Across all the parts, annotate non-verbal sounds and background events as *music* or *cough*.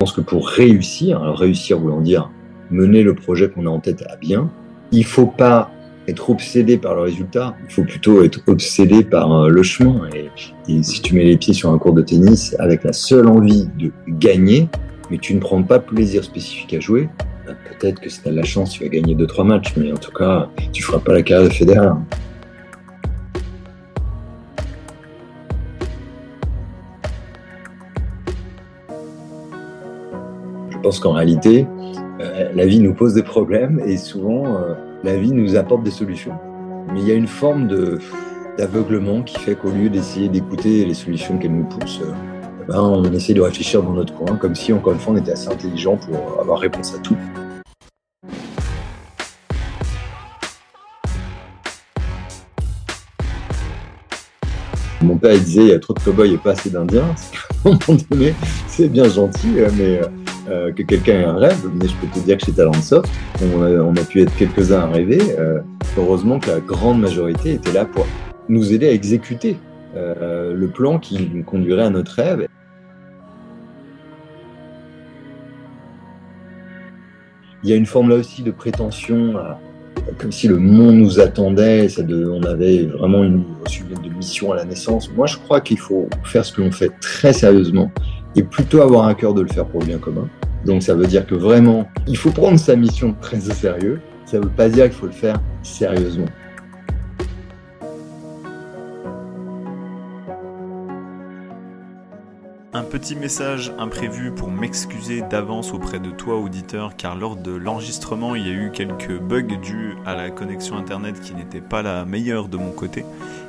pense que pour réussir, alors réussir voulant dire mener le projet qu'on a en tête à bien, il faut pas être obsédé par le résultat, il faut plutôt être obsédé par euh, le chemin. Et, si tu mets les pieds sur un cours de tennis avec la seule envie de gagner, mais tu ne prends pas plaisir spécifique à jouer, bah, peut-être que si tu as de la chance, tu vas gagner 2-3 matchs, mais en tout cas, tu feras pas la carrière de Federer. Qu'en réalité, euh, la vie nous pose des problèmes et souvent, euh, la vie nous apporte des solutions. Mais il y a une forme d'aveuglement qui fait qu'au lieu d'essayer d'écouter les solutions qu'elle nous pousse, euh, ben on essaie de réfléchir dans notre coin, comme si, encore une fois, on était assez intelligent pour avoir réponse à tout. Mon père disait il y a trop de cow-boys et pas assez d'indiens. *laughs* À un moment donné, c'est bien gentil, mais euh, que quelqu'un ait un rêve, mais je peux te dire que chez Talentsoft, on, on a pu être quelques-uns à rêver. Euh, heureusement que la grande majorité était là pour nous aider à exécuter euh, le plan qui nous conduirait à notre rêve. Il y a une forme là aussi de prétention, comme si le monde nous attendait, ça on avait vraiment une, une mission à la naissance. Moi, je crois qu'il faut faire ce que l'on fait très sérieusement et plutôt avoir un cœur de le faire pour le bien commun. Donc ça veut dire que vraiment, il faut prendre sa mission très au sérieux. Ça ne veut pas dire qu'il faut le faire sérieusement. Petit message imprévu pour m'excuser d'avance auprès de toi auditeur car lors de l'enregistrement il y a eu quelques bugs dus à la connexion internet qui n'était pas la meilleure de mon côté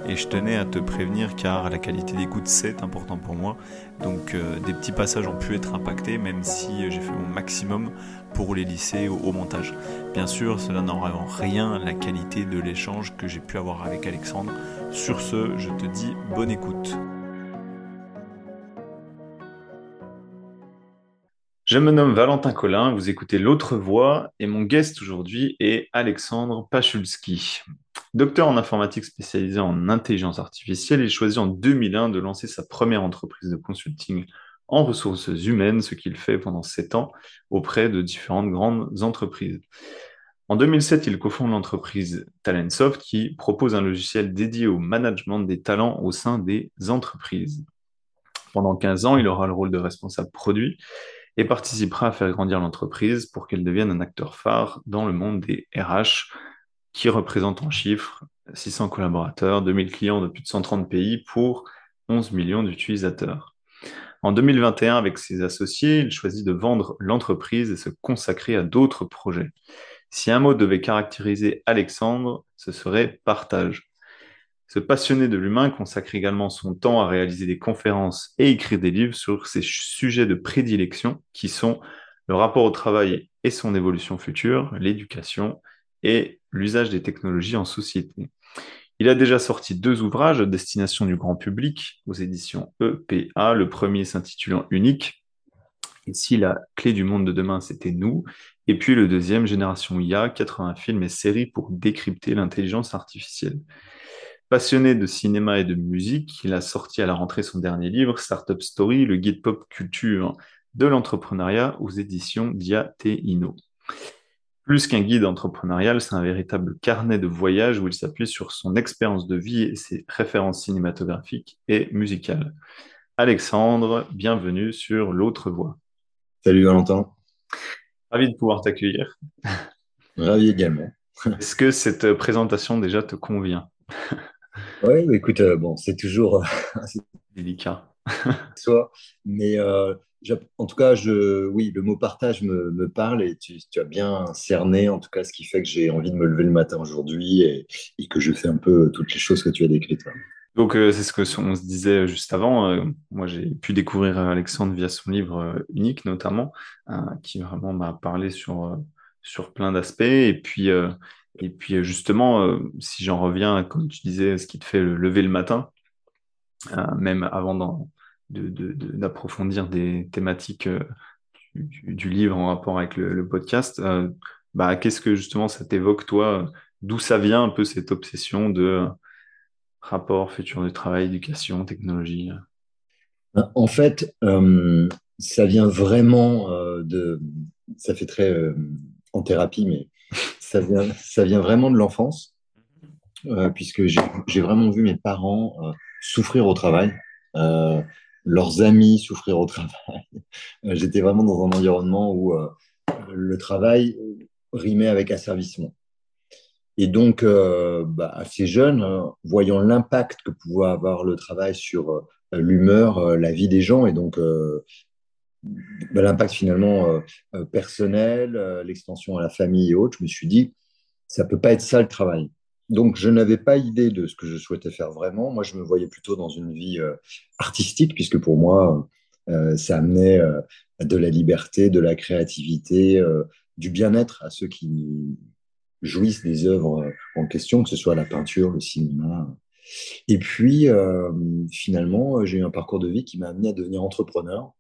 et je tenais à te prévenir car la qualité d'écoute c'est important pour moi donc euh, des petits passages ont pu être impactés même si j'ai fait mon maximum pour les lisser au, montage. Bien sûr cela n'enlève en rien la qualité de l'échange que j'ai pu avoir avec Alexandre. Sur ce je te dis bonne écoute. Je me nomme Valentin Collin, vous écoutez L'autre voix et mon guest aujourd'hui est Alexandre Pachulski. Docteur en informatique spécialisé en intelligence artificielle, il choisit en 2001 de lancer sa première entreprise de consulting en ressources humaines, ce qu'il fait pendant sept ans auprès de différentes grandes entreprises. En 2007, il cofonde l'entreprise Talentsoft qui propose un logiciel dédié au management des talents au sein des entreprises. Pendant 15 ans, il aura le rôle de responsable produit et participera à faire grandir l'entreprise pour qu'elle devienne un acteur phare dans le monde des RH, qui représente en chiffres 600 collaborateurs, 2000 clients de plus de 130 pays pour 11 millions d'utilisateurs. En 2021, avec ses associés, il choisit de vendre l'entreprise et se consacrer à d'autres projets. Si un mot devait caractériser Alexandre, ce serait partage. Ce passionné de l'humain consacre également son temps à réaliser des conférences et écrire des livres sur ses sujets de prédilection qui sont le rapport au travail et son évolution future, l'éducation et l'usage des technologies en société. Il a déjà sorti deux ouvrages à destination du grand public aux éditions EPA, le premier s'intitulant Unique. Ici, la clé du monde de demain, c'était nous? Et puis le deuxième, Génération IA, 80 films et séries pour décrypter l'intelligence artificielle. Passionné de cinéma et de musique, il a sorti à la rentrée son dernier livre, Startup Story, le guide pop culture de l'entrepreneuriat aux éditions Diateino. Plus qu'un guide entrepreneurial, c'est un véritable carnet de voyage où il s'appuie sur son expérience de vie et ses références cinématographiques et musicales. Alexandre, bienvenue sur L'autre voix. Salut Valentin. Ravi de pouvoir t'accueillir. Ravi également. Est-ce que cette présentation déjà te convient? Oui, écoute, euh, bon, c'est toujours *laughs* délicat. *laughs* Soit, mais euh, en tout cas, je, oui, le mot partage me, parle et tu, as bien cerné, en tout cas, ce qui fait que j'ai envie de me lever le matin aujourd'hui et, que je fais un peu toutes les choses que tu as décrites. Donc, euh, c'est ce que on se disait juste avant. moi, j'ai pu découvrir Alexandre via son livre Unique, notamment, qui vraiment m'a parlé sur, sur plein d'aspects. Et puis, et puis euh, justement, euh, si j'en reviens, comme tu disais, ce qui te fait lever le matin, euh, même avant d'approfondir des thématiques du, livre en rapport avec le, podcast, bah, qu'est-ce que justement ça t'évoque, toi? D'où ça vient un peu cette obsession de rapport, futur du travail, éducation, technologie? En fait, ça vient vraiment de. Ça fait très en thérapie, mais ça vient, vraiment de l'enfance, puisque j'ai vraiment vu mes parents souffrir au travail leurs amis souffrir au travail. *laughs* J'étais vraiment dans un environnement où le travail rimait avec asservissement. Et donc, euh, bah, assez jeune, voyant l'impact que pouvait avoir le travail sur euh, l'humeur, euh, la vie des gens, et donc l'impact finalement personnel, l'extension à la famille et autres, je me suis dit, ça peut pas être ça le travail. Donc, je n'avais pas idée de ce que je souhaitais faire vraiment. Moi, je me voyais plutôt dans une vie artistique, puisque pour moi, ça amenait de la liberté, de la créativité, du bien-être à ceux qui jouissent des œuvres en question, que ce soit la peinture, le cinéma. Et puis, euh, finalement, j'ai eu un parcours de vie qui m'a amené à devenir entrepreneur.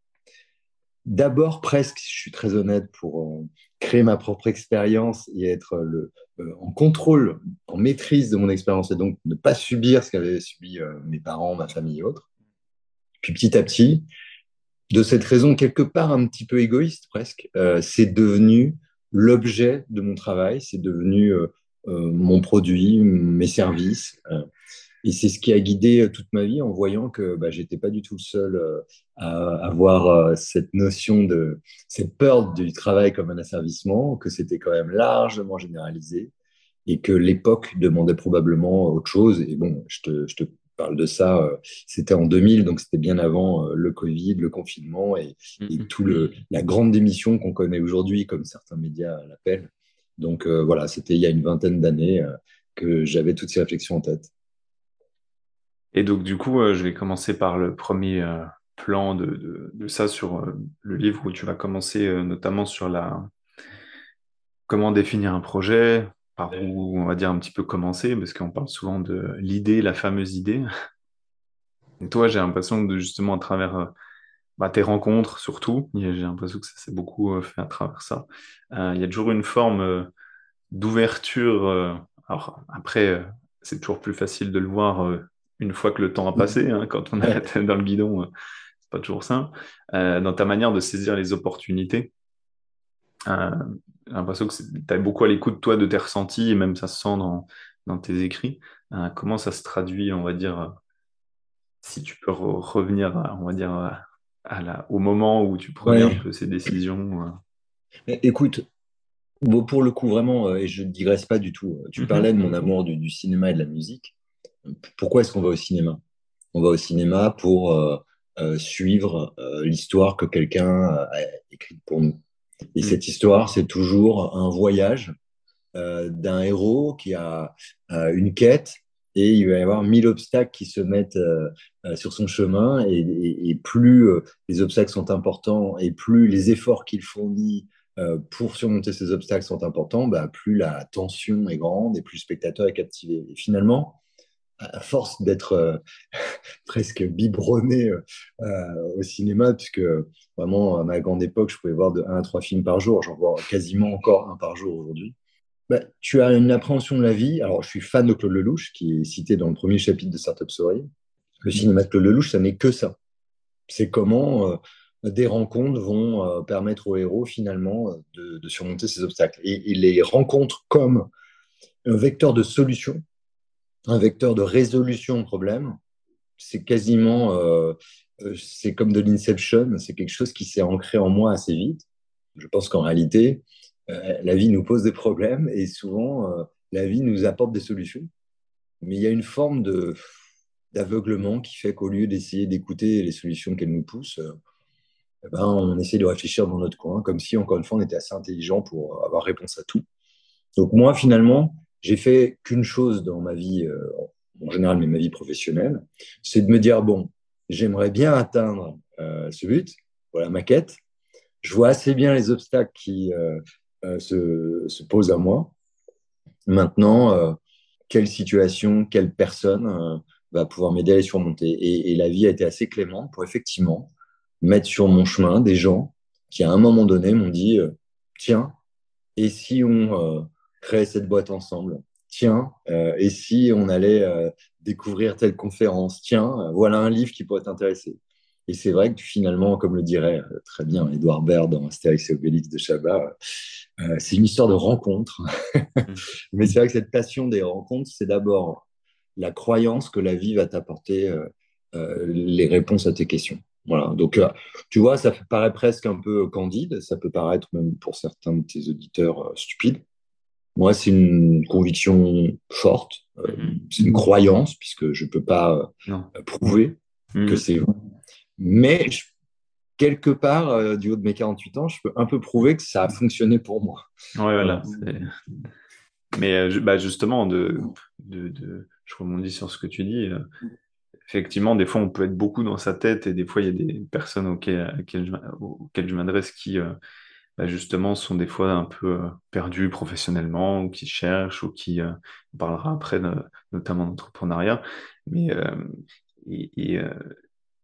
D'abord, presque, je suis très honnête, pour euh, créer ma propre expérience et être le, euh, en contrôle, en maîtrise de mon expérience et donc ne pas subir ce qu'avaient subi mes parents, ma famille et autres. Puis petit à petit, de cette raison quelque part un petit peu égoïste presque, c'est devenu l'objet de mon travail, c'est devenu euh, euh, mon produit, mes services. Euh, et c'est ce qui a guidé toute ma vie en voyant que bah, j'étais pas du tout le seul à avoir cette notion de cette peur du travail comme un asservissement, que c'était quand même largement généralisé et que l'époque demandait probablement autre chose. Et bon, je te, je te parle de ça, euh, c'était en 2000, donc c'était bien avant euh, le Covid, le confinement et, mm-hmm. tout le, la grande démission qu'on connaît aujourd'hui, comme certains médias l'appellent. Donc euh, voilà, c'était il y a une vingtaine d'années que j'avais toutes ces réflexions en tête. Et donc du coup, je vais commencer par le premier plan de, de, ça sur le livre où tu vas commencer notamment sur la comment définir un projet, par où on va dire un petit peu commencer, parce qu'on parle souvent de l'idée, la fameuse idée. *laughs* Et toi, j'ai l'impression de justement à travers euh, bah, tes rencontres surtout, j'ai l'impression que ça s'est beaucoup euh, fait à travers ça. Euh, il y a toujours une forme d'ouverture. alors après, c'est toujours plus facile de le voir une fois que le temps a passé, hein, quand on est la tête dans le guidon, c'est pas toujours simple. dans ta manière de saisir les opportunités. J'ai l'impression que tu es beaucoup à l'écoute, toi, de tes ressentis, et même ça se sent dans, dans tes écrits. Euh, comment ça se traduit, on va dire, euh, si tu peux revenir, on va dire, à la, au moment où tu prenais un peu ces décisions euh? Écoute, bon, pour le coup, vraiment, et je ne digresse pas du tout, tu mhm. parlais de mon amour du, cinéma et de la musique. Pourquoi est-ce qu'on va au cinéma? On va au cinéma pour suivre l'histoire que quelqu'un a écrite pour nous. Et mm. cette histoire, c'est toujours un voyage euh, d'un héros qui a euh, une quête et il va y avoir mille obstacles qui se mettent euh, sur son chemin et, plus les obstacles sont importants et plus les efforts qu'il fournit pour surmonter ces obstacles sont importants, bah, plus la tension est grande et plus le spectateur est captivé. Et finalement, à force d'être euh, *laughs* presque biberonné euh, euh, au cinéma, puisque vraiment à ma grande époque, je pouvais voir de 1 à 3 films par jour, j'en vois quasiment encore un par jour aujourd'hui. Bah, tu as une appréhension de la vie. Alors, je suis fan de Claude Lelouch, qui est cité dans le premier chapitre de Startup Story. Le cinéma de Claude Lelouch, ça n'est que ça. C'est comment des rencontres vont permettre aux héros, finalement, de, surmonter ces obstacles. Et les rencontres comme un vecteur de solution un vecteur de résolution de problème. C'est quasiment, euh, euh, c'est comme de l'inception, c'est quelque chose qui s'est ancré en moi assez vite. Je pense qu'en réalité, euh, la vie nous pose des problèmes et souvent, la vie nous apporte des solutions. Mais il y a une forme de d'aveuglement qui fait qu'au lieu d'essayer d'écouter les solutions qu'elle nous pousse, eh ben, on essaie de réfléchir dans notre coin, comme si, encore une fois, on était assez intelligent pour avoir réponse à tout. Donc moi, finalement, j'ai fait qu'une chose dans ma vie, euh, en général, mais ma vie professionnelle, c'est de me dire, bon, j'aimerais bien atteindre euh, ce but, voilà ma quête. Je vois assez bien les obstacles qui euh, se, se, posent à moi. Maintenant, quelle situation, quelle personne va pouvoir m'aider à les surmonter et, et, la vie a été assez clémente pour effectivement mettre sur mon chemin des gens qui, à un moment donné, m'ont dit, tiens, et si on créer cette boîte ensemble. Tiens, euh, et si on allait euh, découvrir telle conférence? Tiens, euh, voilà un livre qui pourrait t'intéresser. Et c'est vrai que finalement, comme le dirait très bien Edouard Baird dans Astérix et Obélix de Chabat, c'est une histoire de rencontre. *laughs* Mais c'est vrai que cette passion des rencontres, c'est d'abord la croyance que la vie va t'apporter les réponses à tes questions. Voilà. Donc, tu vois, ça paraît presque un peu candide. Ça peut paraître même pour certains de tes auditeurs stupide. Moi, c'est une conviction forte. Euh, mhm. C'est une croyance, puisque je ne peux pas prouver mhm. que c'est vrai. Mais quelque part, du haut de mes 48 ans, je peux un peu prouver que ça a fonctionné pour moi. Ouais, voilà. *laughs* Mais bah, justement, de, de, de, je rebondis sur ce que tu dis effectivement, des fois, on peut être beaucoup dans sa tête et des fois, il y a des personnes auxquelles, je, m'adresse qui, euh, bah, justement, sont des fois un peu euh, perdues professionnellement ou qui cherchent ou qui, euh, on parlera après, notamment d'entrepreneuriat. Mais et,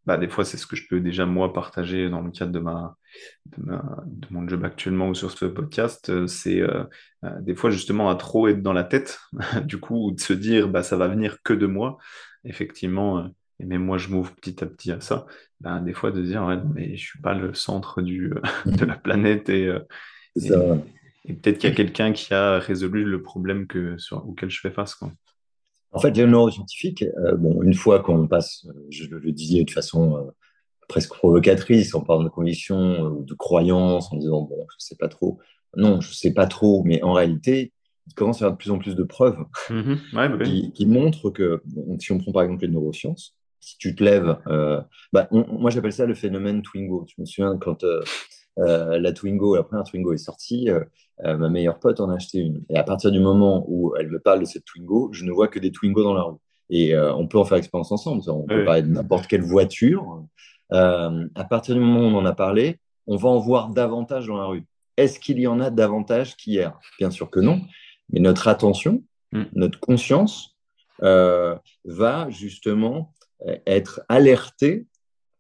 bah, des fois, c'est ce que je peux déjà, moi, partager dans le cadre de, ma, de, mon job actuellement ou sur ce podcast. C'est des fois, justement, à trop être dans la tête, *laughs* du coup, de se dire, bah, ça va venir que de moi effectivement, euh, et même moi je m'ouvre petit à petit à ça, ben, des fois de dire, ouais, mais je suis pas le centre du, euh, *laughs* de la *laughs* planète et, euh, et, peut-être qu'il y a quelqu'un qui a résolu le problème que, sur, auquel je fais face. Quoi. En fait, les neuroscientifiques, bon, une fois qu'on passe, je le disais de façon presque provocatrice, on parle de conditions ou de croyances en disant, bon, je sais pas trop. Non, je sais pas trop, mais en réalité, il commence à y avoir de plus en plus de preuves mhm. bah qui, montrent que, si on prend par exemple les neurosciences, si tu te lèves, euh, bah, moi j'appelle ça le phénomène Twingo. Je me souviens quand euh, euh, la Twingo, la première Twingo est sortie, ma meilleure pote en a acheté une. Et à partir du moment où elle me parle de cette Twingo, je ne vois que des Twingo dans la rue. Et on peut en faire expérience ensemble. On peut parler de n'importe quelle voiture. à partir du moment où on en a parlé, on va en voir davantage dans la rue. Est-ce qu'il y en a davantage qu'hier? Bien sûr que non. Mais notre attention, mm. notre conscience va justement être alertée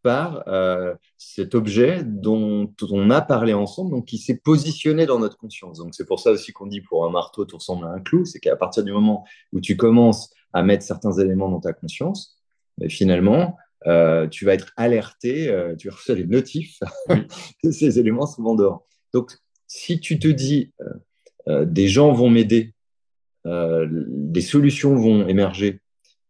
par euh, cet objet dont on a parlé ensemble, donc qui s'est positionné dans notre conscience. Donc c'est pour ça aussi qu'on dit pour un marteau, tu ressembles à un clou, c'est qu'à partir du moment où tu commences à mettre certains éléments dans ta conscience, mais finalement, tu vas être alerté, tu reçois des notifs mm. *laughs* que ces éléments sont en dehors. Donc si tu te dis, euh, des gens vont m'aider, euh, des solutions vont émerger.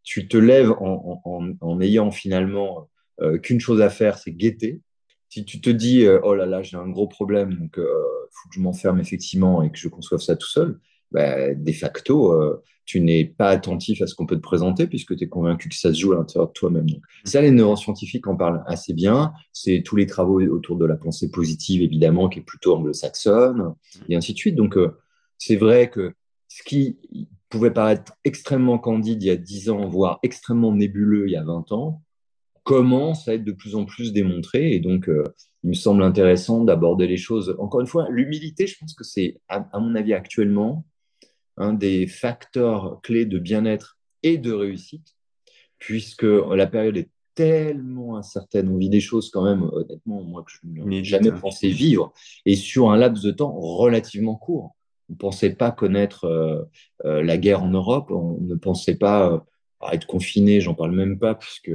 Tu te lèves en, ayant finalement euh, qu'une chose à faire, c'est guetter. Si tu te dis, oh là là, j'ai un gros problème, donc il faut que je m'enferme effectivement et que je conçoive ça tout seul, bah, de facto, tu n'es pas attentif à ce qu'on peut te présenter puisque tu es convaincu que ça se joue à l'intérieur de toi-même. ça, les neuroscientifiques en parlent assez bien. C'est tous les travaux autour de la pensée positive, évidemment, qui est plutôt anglo-saxonne, et ainsi de suite. Donc, c'est vrai que ce qui pouvait paraître extrêmement candide il y a 10 ans, voire extrêmement nébuleux il y a 20 ans, commence à être de plus en plus démontré. Et donc, euh, il me semble intéressant d'aborder les choses. Encore une fois, l'humilité, je pense que c'est, à, mon avis, actuellement, un des facteurs clés de bien-être et de réussite, puisque la période est tellement incertaine. On vit des choses quand même, honnêtement, moi, que je n'ai jamais pensé vivre, et sur un laps de temps relativement court on ne pensait pas connaître euh, euh, la guerre en Europe, on ne pensait pas euh, être confiné, j'en parle même pas, puisque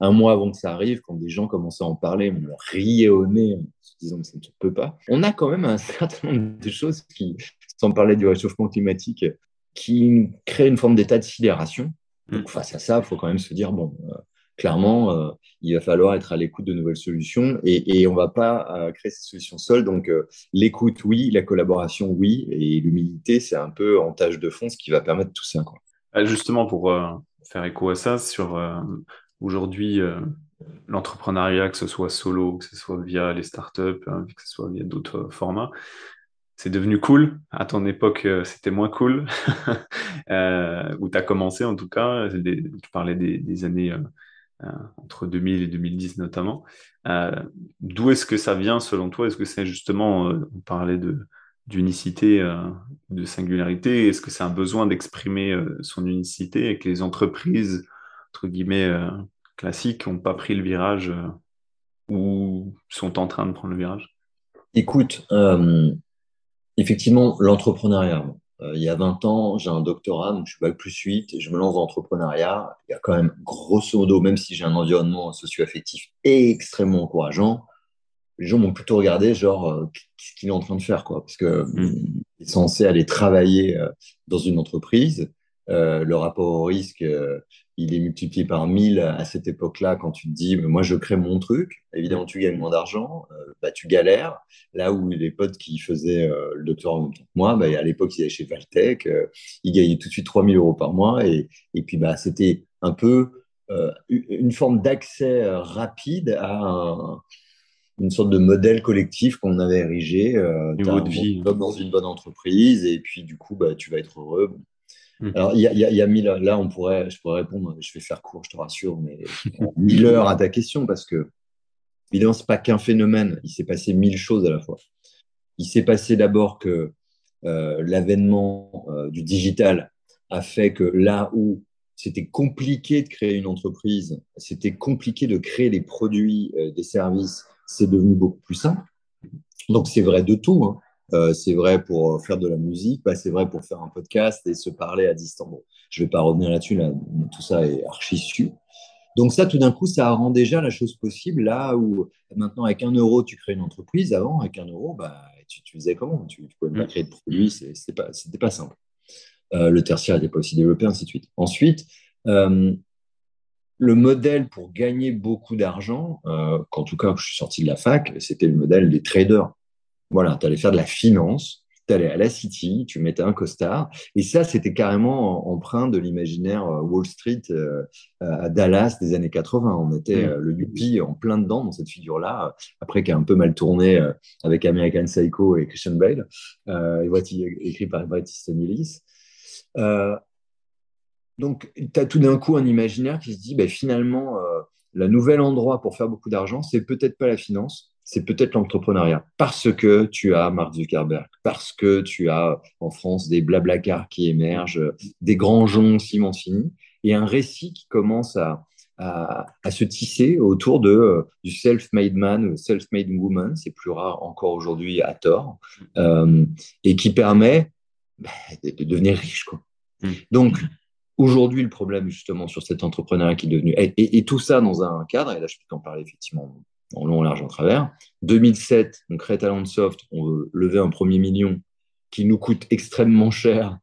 un mois avant que ça arrive, quand des gens commençaient à en parler, on leur riait au nez en se disant que ça ne se peut pas. On a quand même un *laughs* certain nombre de choses qui, sans parler du réchauffement climatique, qui créent une forme d'état de sidération. Donc mm. face à ça, il faut quand même se dire, bon, clairement, euh, il va falloir être à l'écoute de nouvelles solutions et, on ne va pas euh, créer ces solutions seules. Donc, euh, l'écoute, oui, la collaboration, oui, et l'humilité, c'est un peu en tâche de fond ce qui va permettre tout ça. Justement, pour faire écho à ça, sur aujourd'hui, l'entrepreneuriat, que ce soit solo, que ce soit via les startups, hein, que ce soit via d'autres formats, c'est devenu cool. À ton époque, c'était moins cool, *laughs* où tu as commencé en tout cas. tu parlais des, années entre 2000 et 2010 notamment. Euh, d'où est-ce que ça vient selon toi? Est-ce que c'est justement, euh, on parlait d'unicité, de singularité. Est-ce que c'est un besoin d'exprimer son unicité et que les entreprises, entre guillemets, classiques n'ont pas pris le virage ou sont en train de prendre le virage? Écoute, effectivement, l'entrepreneuriat, Euh, il y a 20 ans, j'ai un doctorat, donc je suis bac plus 8, et je me lance dans l'entrepreneuriat. Il y a quand même, grosso modo, même si j'ai un environnement socio-affectif extrêmement encourageant, les gens m'ont plutôt regardé, genre, euh, qu'est-ce qu'il est en train de faire, quoi Parce que mm. il est censé aller travailler euh, dans une entreprise. Euh, le rapport au risque, il est multiplié par 1000 à cette époque-là quand tu te dis, mais moi, je crée mon truc. Évidemment, tu gagnes moins d'argent, bah, tu galères. Là où les potes qui faisaient le doctorat en même temps que moi, bah, à l'époque, ils allaient chez Valtech, ils gagnaient tout de suite 3000 euros par mois. Et, et puis, bah, c'était un peu une forme d'accès rapide à un une sorte de modèle collectif qu'on avait érigé. Euh, Niveau de vie. dans une bonne entreprise et puis du coup, bah, tu vas être heureux. Mmh. Alors, il y a, y a mille, là, on pourrait, je pourrais répondre, je vais faire court, je te rassure, mais *laughs* mille heures à ta question parce que, évidemment, ce pas qu'un phénomène, il s'est passé mille choses à la fois. Il s'est passé d'abord que euh, l'avènement euh, du digital a fait que là où c'était compliqué de créer une entreprise, c'était compliqué de créer des produits, euh, des services c'est devenu beaucoup plus simple. Donc, c'est vrai de tout. Hein. Euh, c'est vrai pour faire de la musique, bah, c'est vrai pour faire un podcast et se parler à distance. je ne vais pas revenir là-dessus, là, tout ça est archi su. Donc ça, tout d'un coup, ça rend déjà la chose possible là où maintenant, avec un euro, tu crées une entreprise. Avant, avec un euro, bah, tu, tu faisais comment? Tu ne pouvais pas créer de produits, ce n'était pas, pas simple. Euh, le tertiaire n'était pas aussi développé, ainsi de suite. Ensuite, euh, le modèle pour gagner beaucoup d'argent, euh, en tout cas, je suis sorti de la fac, c'était le modèle des traders. Voilà, tu allais faire de la finance, tu allais à la City, tu mettais un costard. Et ça, c'était carrément empreint de l'imaginaire euh, Wall Street euh, à Dallas des années 80. On était mm. le Yuppie en plein dedans dans cette figure-là, après qui a un peu mal tourné avec American Psycho et Christian Bale, écrit par Bret Easton Ellis. Donc, tu as tout d'un coup un imaginaire qui se dit, ben, finalement, euh, le nouvel endroit pour faire beaucoup d'argent, c'est peut-être pas la finance, c'est peut-être l'entrepreneuriat. Parce que tu as Mark Zuckerberg, parce que tu as en France des blablacars qui émergent, des grands joncs Simoncini, et un récit qui commence à, se tisser autour de, euh, du self-made man, self-made woman, c'est plus rare encore aujourd'hui à tort, euh, et qui permet ben, de, devenir riche. Quoi. Mmh. Donc, Aujourd'hui, le problème justement sur cet entrepreneuriat qui est devenu, et, tout ça dans un cadre, et là je peux t'en parler effectivement en long, en large, en travers. 2007, on crée Talentsoft, on veut lever un premier million qui nous coûte extrêmement cher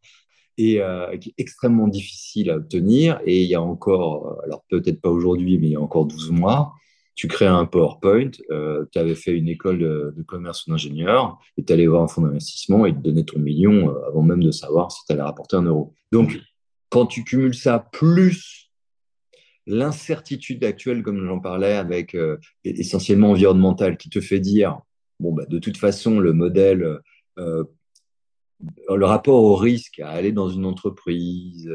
et euh, qui est extrêmement difficile à obtenir. Et il y a encore, alors peut-être pas aujourd'hui, mais il y a encore 12 mois, tu crées un PowerPoint, euh, tu avais fait une école de, commerce ou d'ingénieur, et tu allais voir un fonds d'investissement et te donner ton million euh, avant même de savoir si tu allais rapporter un euro. Donc, quand tu cumules ça plus l'incertitude actuelle, comme j'en parlais, avec euh, essentiellement environnementale, qui te fait dire, bon, bah, de toute façon, le modèle, euh, le rapport au risque à aller dans une entreprise,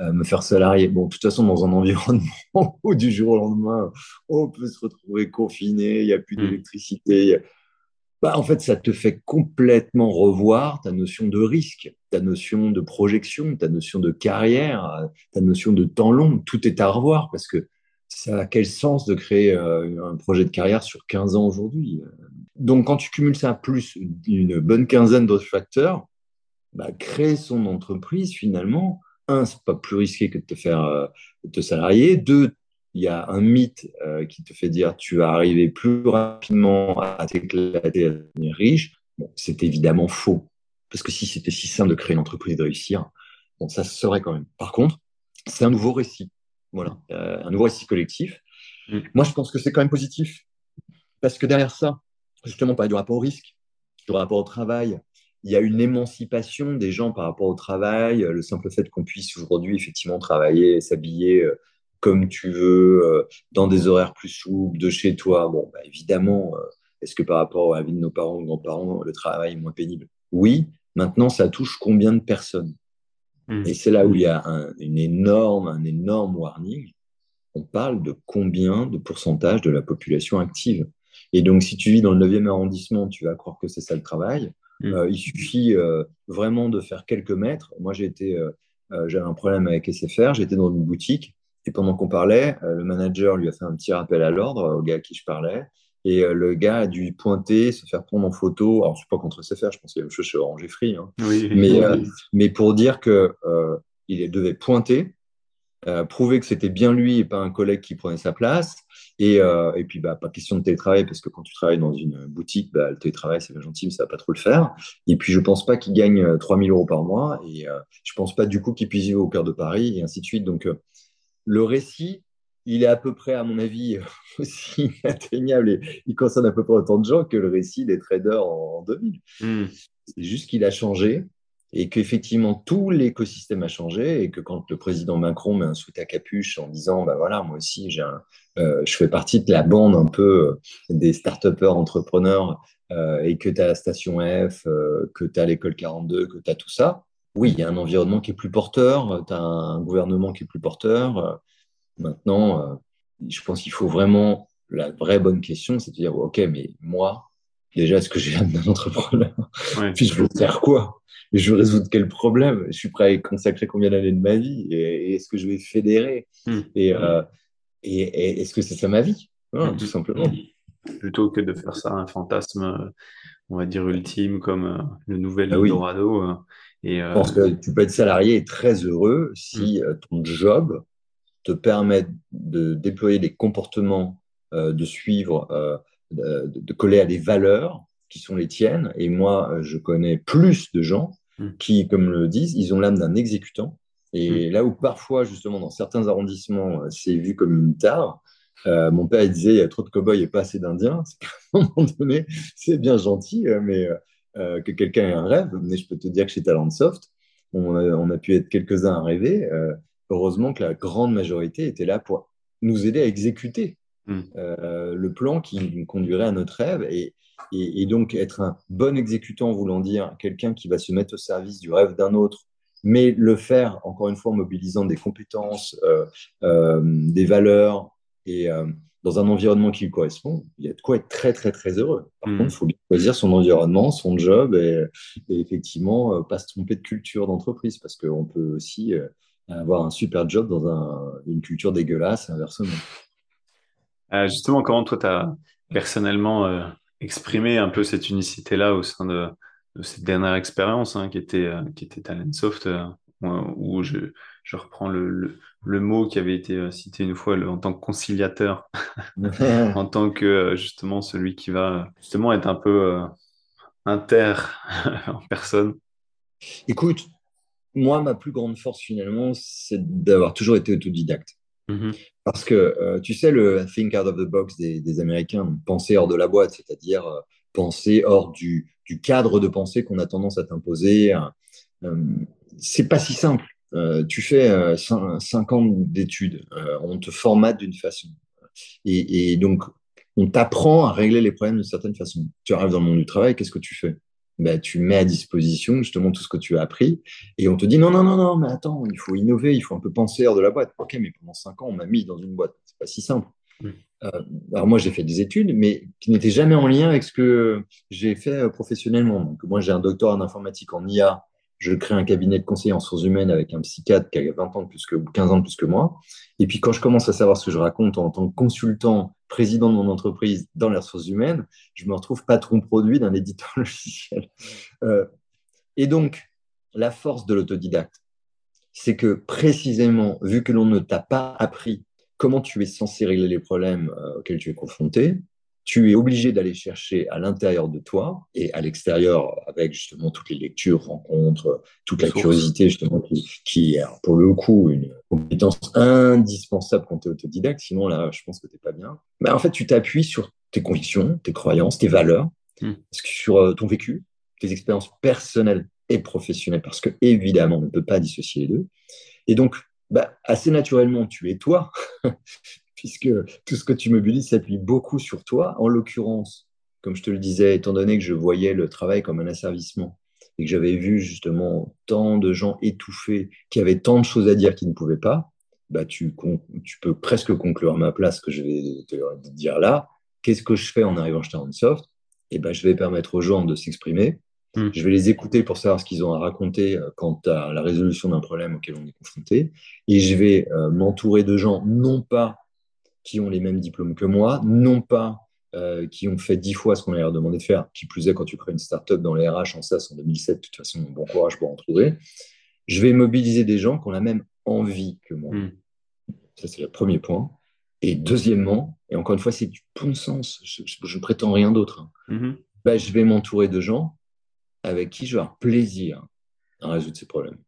me faire salarier, bon, de toute façon, dans un *laughs* environnement où du jour au lendemain, on peut se retrouver confiné, il n'y a plus mmh. d'électricité, bah, en fait, ça te fait complètement revoir ta notion de risque, ta notion de projection, ta notion de carrière, ta notion de temps long. Tout est à revoir parce que ça a quel sens de créer euh, un projet de carrière sur 15 ans aujourd'hui Donc, quand tu cumules ça plus une bonne quinzaine d'autres facteurs, bah, créer son entreprise, finalement, un, c'est pas plus risqué que de te faire euh, te salarier. Deux, il y a un mythe euh, qui te fait dire tu vas arriver plus rapidement à t'éclater, à devenir riche. c'est évidemment faux. Parce que si c'était si simple de créer une entreprise et de réussir, bon, ça se serait quand même. Par contre, c'est un nouveau récit. Voilà, euh, un nouveau récit collectif. Mm. Moi, je pense que c'est quand même positif. Parce que derrière ça, justement, parler du rapport au risque, du rapport au travail, il y a une émancipation des gens par rapport au travail, le simple fait qu'on puisse aujourd'hui effectivement travailler, s'habiller euh, comme tu veux, euh, dans des horaires plus souples, de chez toi. Bon, bah, évidemment, euh, est-ce que par rapport à la vie de nos parents ou grands-parents, le travail est moins pénible? Oui. Maintenant, ça touche combien de personnes? Mmh. Et c'est là où il y a un, une énorme, un énorme warning. On parle de combien de pourcentage de la population active? Et donc, si tu vis dans le 9e arrondissement, tu vas croire que c'est ça le travail. Mmh. Euh, il suffit vraiment de faire quelques mètres. Moi, j'ai été, j'avais un problème avec SFR. J'étais dans une boutique et pendant qu'on parlait, euh, le manager lui a fait un petit rappel à l'ordre au gars à qui je parlais. Et euh, le gars a dû pointer, se faire prendre en photo. Alors, je ne suis pas contre SFR, je pense qu'il y a une chose chez Orange et Free. Hein. Oui, mais, euh, mais pour dire que euh, il devait pointer, euh, prouver que c'était bien lui et pas un collègue qui prenait sa place. Et, euh, et puis, bah, pas question de télétravail, parce que quand tu travailles dans une boutique, bah, le télétravail, c'est bien gentil, mais ça va pas trop le faire. Et puis, je pense pas qu'il gagne 3000 euros par mois. Et euh, je pense pas du coup qu'il puisse vivre au cœur de Paris, et ainsi de suite. Donc, le récit, il est à peu près, à mon avis, *laughs* aussi atteignable et il concerne à peu près autant de gens que le récit des traders en, 2000. Hmm. C'est juste qu'il a changé et qu'effectivement tout l'écosystème a changé et que quand le président Macron met un soute à capuche en disant bah voilà moi aussi j'ai euh, je fais partie de la bande un peu euh, des start-upers entrepreneurs euh, et que tu as Station F, que tu as l'école 42, que tu as tout ça, oui, il y a un environnement qui est plus porteur, tu as un gouvernement qui est plus porteur. maintenant, je pense qu'il faut vraiment la vraie bonne question, c'est de dire ok mais moi déjà est-ce que j'ai d'un entrepreneur *laughs* Puis je veux faire quoi? Je veux résoudre quel problème? Je suis prêt à consacrer combien d'années de ma vie? Et, est-ce que je vais fédérer? Hmm. euh, Et, et, est-ce que c'est ça ma vie? Hmm. Tout simplement. Plutôt que de faire ça un fantasme, on va dire, ultime, comme euh, le nouvel ah Eldorado. Euh, et, Je pense que tu peux être salarié et très heureux si hmm. ton job te permet de déployer des comportements, de suivre, de, de, coller à des valeurs qui sont les tiennes. Et moi, je connais plus de gens Mm. qui, comme le disent, ils ont l'âme d'un exécutant. Et mm. là où parfois, justement, dans certains arrondissements, euh, c'est vu comme une tare, euh, mon père il disait il y a trop de cow-boys et pas assez d'indiens. *laughs* C'est qu'à un moment donné, c'est bien gentil, euh, mais que quelqu'un ait un rêve. Mais je peux te dire que chez Talentsoft, on a, on a pu être quelques-uns à rêver. heureusement que la grande majorité était là pour nous aider à exécuter mm. le plan qui nous conduirait à notre rêve. Et, et, donc être un bon exécutant, voulant dire quelqu'un qui va se mettre au service du rêve d'un autre, mais le faire, encore une fois, en mobilisant des compétences, euh, euh, des valeurs et euh, dans un environnement qui lui correspond, il y a de quoi être très, très, très heureux. Par hmm. contre, il faut bien choisir son environnement, son job et, et effectivement, pas se tromper de culture d'entreprise parce qu'on peut aussi avoir un super job dans un, une culture dégueulasse inversement. justement, comment toi, tu as personnellement exprimer un peu cette unicité-là au sein de, cette dernière expérience hein, qui, était, euh, qui était Talentsoft, euh, où je, je reprends le, le, mot qui avait été euh, cité une fois en tant que conciliateur, *laughs* en tant que justement celui qui va justement être un peu inter *laughs* en personne. Écoute, moi, ma plus grande force finalement, c'est d'avoir toujours été autodidacte. Mm-hmm. Parce que euh, tu sais, le think out of the box des, Américains, penser hors de la boîte, c'est-à-dire euh, penser hors du, cadre de pensée qu'on a tendance à t'imposer, euh, c'est pas si simple. tu fais 5 ans d'études, on te formate d'une façon. Et, et donc, on t'apprend à régler les problèmes d'une certaine façon. Tu arrives dans le monde du travail, qu'est-ce que tu fais? Bah, tu mets à disposition justement tout ce que tu as appris et on te dit non, non, non, non, mais attends, il faut innover, il faut un peu penser hors de la boîte. Ok, mais pendant cinq ans, on m'a mis dans une boîte. C'est pas si simple. Euh, alors moi, j'ai fait des études, mais qui n'étaient jamais en lien avec ce que j'ai fait euh, professionnellement. Donc moi, j'ai un doctorat en informatique en IA je crée un cabinet de conseil en ressources humaines avec un psychiatre qui a 20 ans plus que 15 ans plus que moi. Et puis quand je commence à savoir ce que je raconte en tant que consultant, président de mon entreprise dans les ressources humaines, je me retrouve patron produit d'un éditeur *laughs* logiciel. Euh, et donc, la force de l'autodidacte, c'est que précisément, vu que l'on ne t'a pas appris comment tu es censé régler les problèmes euh, auxquels tu es confronté, tu es obligé d'aller chercher à l'intérieur de toi et à l'extérieur avec justement toutes les lectures, rencontres, toute la curiosité justement qui, est pour le coup une compétence indispensable quand tu es autodidacte. Sinon là, je pense que tu n'es pas bien. Mais en fait, tu t'appuies sur tes convictions, tes croyances, tes valeurs, hmm. sur euh, ton vécu, tes expériences personnelles et professionnelles, parce que évidemment, on ne peut pas dissocier les deux. Et donc, bah, assez naturellement, tu es toi, *laughs* puisque tout ce que tu mobilises s'appuie beaucoup sur toi. En l'occurrence, comme je te le disais, étant donné que je voyais le travail comme un asservissement et que j'avais vu justement tant de gens étouffés qui avaient tant de choses à dire qu'ils ne pouvaient pas, bah tu, tu peux presque conclure à ma place que je vais te dire là. Qu'est-ce que je fais en arrivant chez Soft eh ben, je vais permettre aux gens de s'exprimer. Hmm. Je vais les écouter pour savoir ce qu'ils ont à raconter euh, quant à la résolution d'un problème auquel on est confronté. Et je vais euh, m'entourer de gens, non pas qui ont les mêmes diplômes que moi, non pas euh, qui ont fait dix fois ce qu'on leur demandé de faire. Qui plus est, quand tu crées une startup dans les RH en SAS en 2007, de toute façon, bon courage pour en trouver. Je vais mobiliser des gens qui ont la même envie que moi. Hmm. Ça, c'est le premier point. Et deuxièmement, et encore une fois, c'est du bon sens, je ne prétends rien d'autre. Hein. Mm-hmm. Bah, je vais m'entourer de gens avec qui je vais avoir plaisir à résoudre ces problèmes.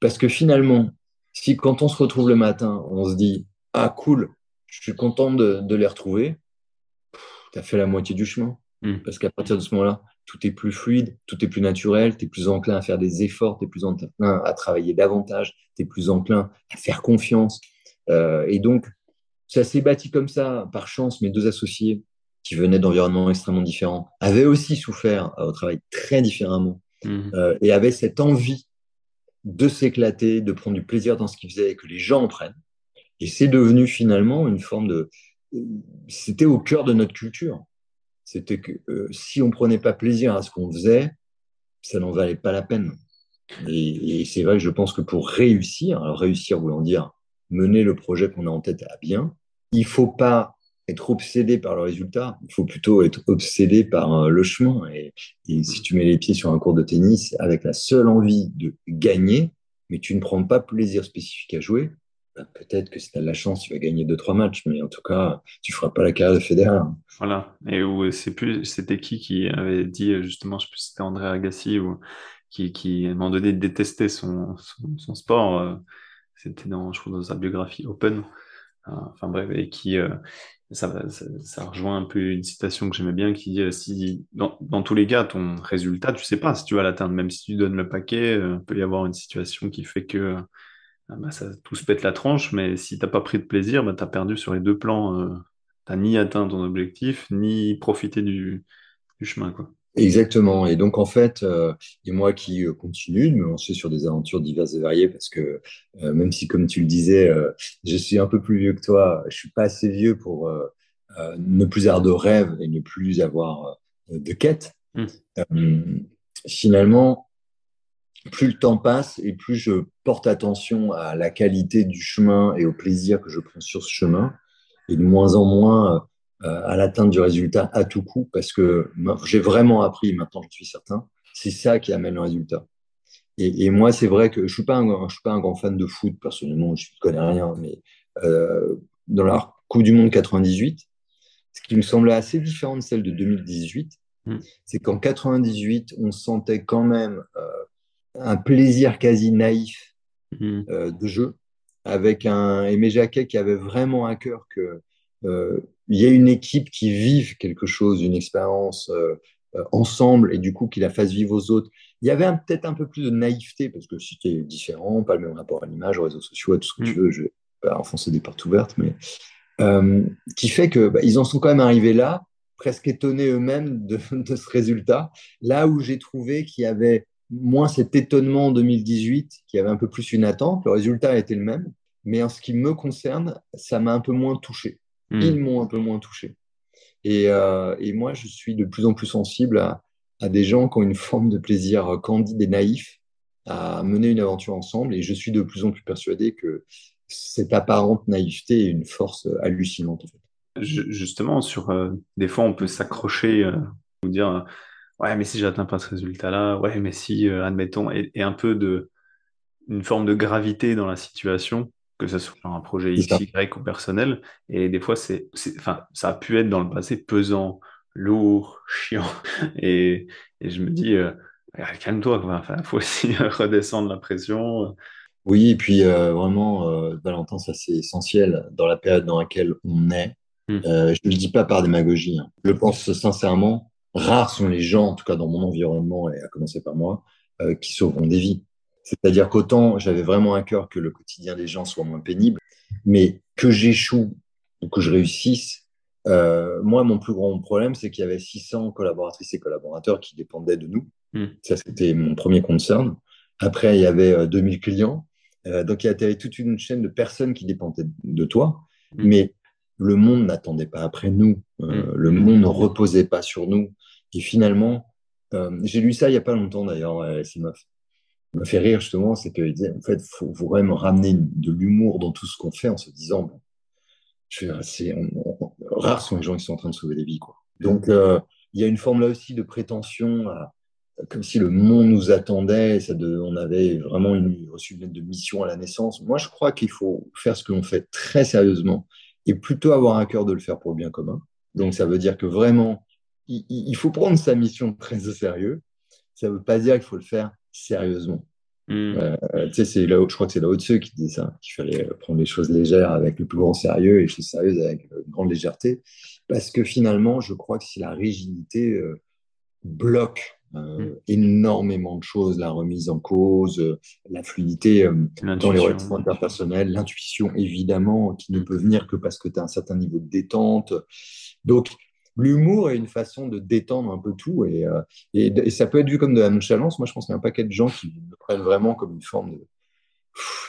Parce que finalement, si quand on se retrouve le matin, on se dit Ah, cool, je suis content de, les retrouver, tu as fait la moitié du chemin. Hmm. Parce qu'à partir de ce moment-là, tout est plus fluide, tout est plus naturel, tu es plus enclin à faire des efforts, tu es plus enclin à travailler davantage, tu es plus enclin à faire confiance. Euh, et donc, ça s'est bâti comme ça, par chance, mes deux associés, qui venaient d'environnements extrêmement différents, avaient aussi souffert au travail très différemment hmm. euh, et avaient cette envie de s'éclater, de prendre du plaisir dans ce qu'ils faisaient et que les gens en prennent. Et c'est devenu finalement une forme de... C'était au cœur de notre culture. C'était que euh, si on prenait pas plaisir à ce qu'on faisait, ça n'en valait pas la peine. Et, c'est vrai que je pense que pour réussir, alors réussir voulant dire mener le projet qu'on a en tête à bien, il faut pas être obsédé par le résultat, il faut plutôt être obsédé par euh, le chemin. Et, si tu mets les pieds sur un cours de tennis avec la seule envie de gagner, mais tu ne prends pas plaisir spécifique à jouer, peut-être que si tu as de la chance, tu vas gagner deux trois matchs, mais en tout cas, tu feras pas la carrière de Federer. Voilà. Et où plus, c'était qui qui avait dit justement, je sais plus si c'était André Agassi ou qui, qui à un moment donné détestait son, son, sport. Euh, c'était dans, je crois, dans sa biographie Open. Enfin bref, et qui, euh, ça, rejoint un peu une citation que j'aimais bien qui dit euh, si dans, dans, tous les cas ton résultat tu sais pas si tu vas l'atteindre même si tu donnes le paquet il peut y avoir une situation qui fait que ah bah, ça, tout se pète la tranche, mais si t'as pas pris de plaisir, bah, tu as perdu sur les deux plans. Euh, tu n'as ni atteint ton objectif, ni profité du, chemin. Quoi. Exactement. Et donc, en fait, euh, et moi qui euh, continue de me lancer sur des aventures diverses et variées, parce que même si, comme tu le disais, je suis un peu plus vieux que toi, je suis pas assez vieux pour ne plus avoir de rêve et ne plus avoir de quête. Mmh. finalement, plus le temps passe et plus je porte attention à la qualité du chemin et au plaisir que je prends sur ce chemin, et de moins en moins euh, à l'atteinte du résultat à tout coup, parce que j'ai vraiment appris, maintenant je suis certain, c'est ça qui amène le résultat. Et, moi, c'est vrai que je suis pas un, je suis pas un grand fan de foot personnellement, je ne connais rien, mais euh, dans la Coupe du Monde 98, ce qui me semblait assez différent de celle de 2018, hmm. c'est qu'en 98, on sentait quand même euh, un plaisir quasi naïf mhm. euh, de jeu, avec un Aimé Jacquet qui avait vraiment à cœur que euh, il y ait une équipe qui vive quelque chose, une expérience euh, ensemble, et du coup qu'il la fasse vivre aux autres. Il y avait peut-être un peu plus de naïveté, parce que c'était différent, pas le même rapport à l'image, aux réseaux sociaux, à tout ce que tu mhm. veux, je vais pas enfoncer des portes ouvertes, mais qui fait que bah, ils en sont quand même arrivés là, presque étonnés eux-mêmes de, *laughs* de, ce résultat, là où j'ai trouvé qu'il y avait moins cet étonnement en 2018 qui avait un peu plus une attente. Le résultat a été le même, mais en ce qui me concerne, ça m'a un peu moins touché. Hmm. Ils m'ont un peu moins touché. Euh, et, moi, je suis de plus en plus sensible à, des gens qui ont une forme de plaisir candide et naïf à mener une aventure ensemble. Et je suis de plus en plus persuadé que cette apparente naïveté est une force hallucinante. En fait. Justement, sur euh, des fois, on peut s'accrocher, euh, ou dire ouais, mais si j'atteins pas ce résultat-là, ouais, mais si, euh, admettons, et, un peu de une forme de gravité dans la situation, que ce soit un projet X, Y ou personnel. Et des fois, c'est, enfin, ça a pu être dans le passé pesant, lourd, *laughs* chiant. Et, et je me dis, euh, calme-toi, il faut aussi *laughs* redescendre la pression. Oui, et puis euh, vraiment, Valentin, ça c'est essentiel dans la période dans laquelle on est. Hmm. je ne le dis pas par démagogie. Hein. Je pense sincèrement rares sont les gens, en tout cas dans mon environnement, et à commencer par moi, euh, qui sauveront des vies. C'est-à-dire qu'autant j'avais vraiment à cœur que le quotidien des gens soit moins pénible, mais que j'échoue ou que je réussisse, euh, moi, mon plus grand problème, c'est qu'il y avait 600 collaboratrices et collaborateurs qui dépendaient de nous. Hmm. Ça, c'était mon premier concern. Après, il y avait 2000 euh, clients. donc, il y avait toute une chaîne de personnes qui dépendaient de toi. Hmm. Mais le monde n'attendait pas après nous. Mm. Le monde ne reposait pas sur nous. Et finalement, euh, j'ai lu ça il n'y a pas longtemps d'ailleurs, ça m'a fait rire justement, c'est disait, en fait, faut vraiment ramener de l'humour dans tout ce qu'on fait en se disant, bon, je rares sont les gens qui sont en train de sauver des vies. Quoi. Donc, euh, il y a une forme là aussi de prétention, comme si le monde nous attendait, ça de, on avait vraiment reçu une lettre de mission à la naissance. Moi, je crois qu'il faut faire ce que l'on fait très sérieusement et plutôt avoir un cœur de le faire pour le bien commun. Donc, ça veut dire que vraiment, il, il faut prendre sa mission très au sérieux. Ça ne veut pas dire qu'il faut le faire sérieusement. Hmm. Euh, sais, c'est là, je crois que c'est là ceux qui disait ça, qu'il fallait prendre les choses légères avec le plus grand sérieux et les choses sérieuses avec une grande légèreté. Parce que finalement, je crois que si la rigidité euh, bloque euh, hmm. énormément de choses, la remise en cause, la fluidité dans les relations interpersonnelles, l'intuition évidemment, qui ne peut venir que parce que tu as un certain niveau de détente. Donc, l'humour est une façon de détendre un peu tout et, euh, et, ça peut être vu comme de la nonchalance. Moi, je pense qu'il y a un paquet de gens qui le prennent vraiment comme une forme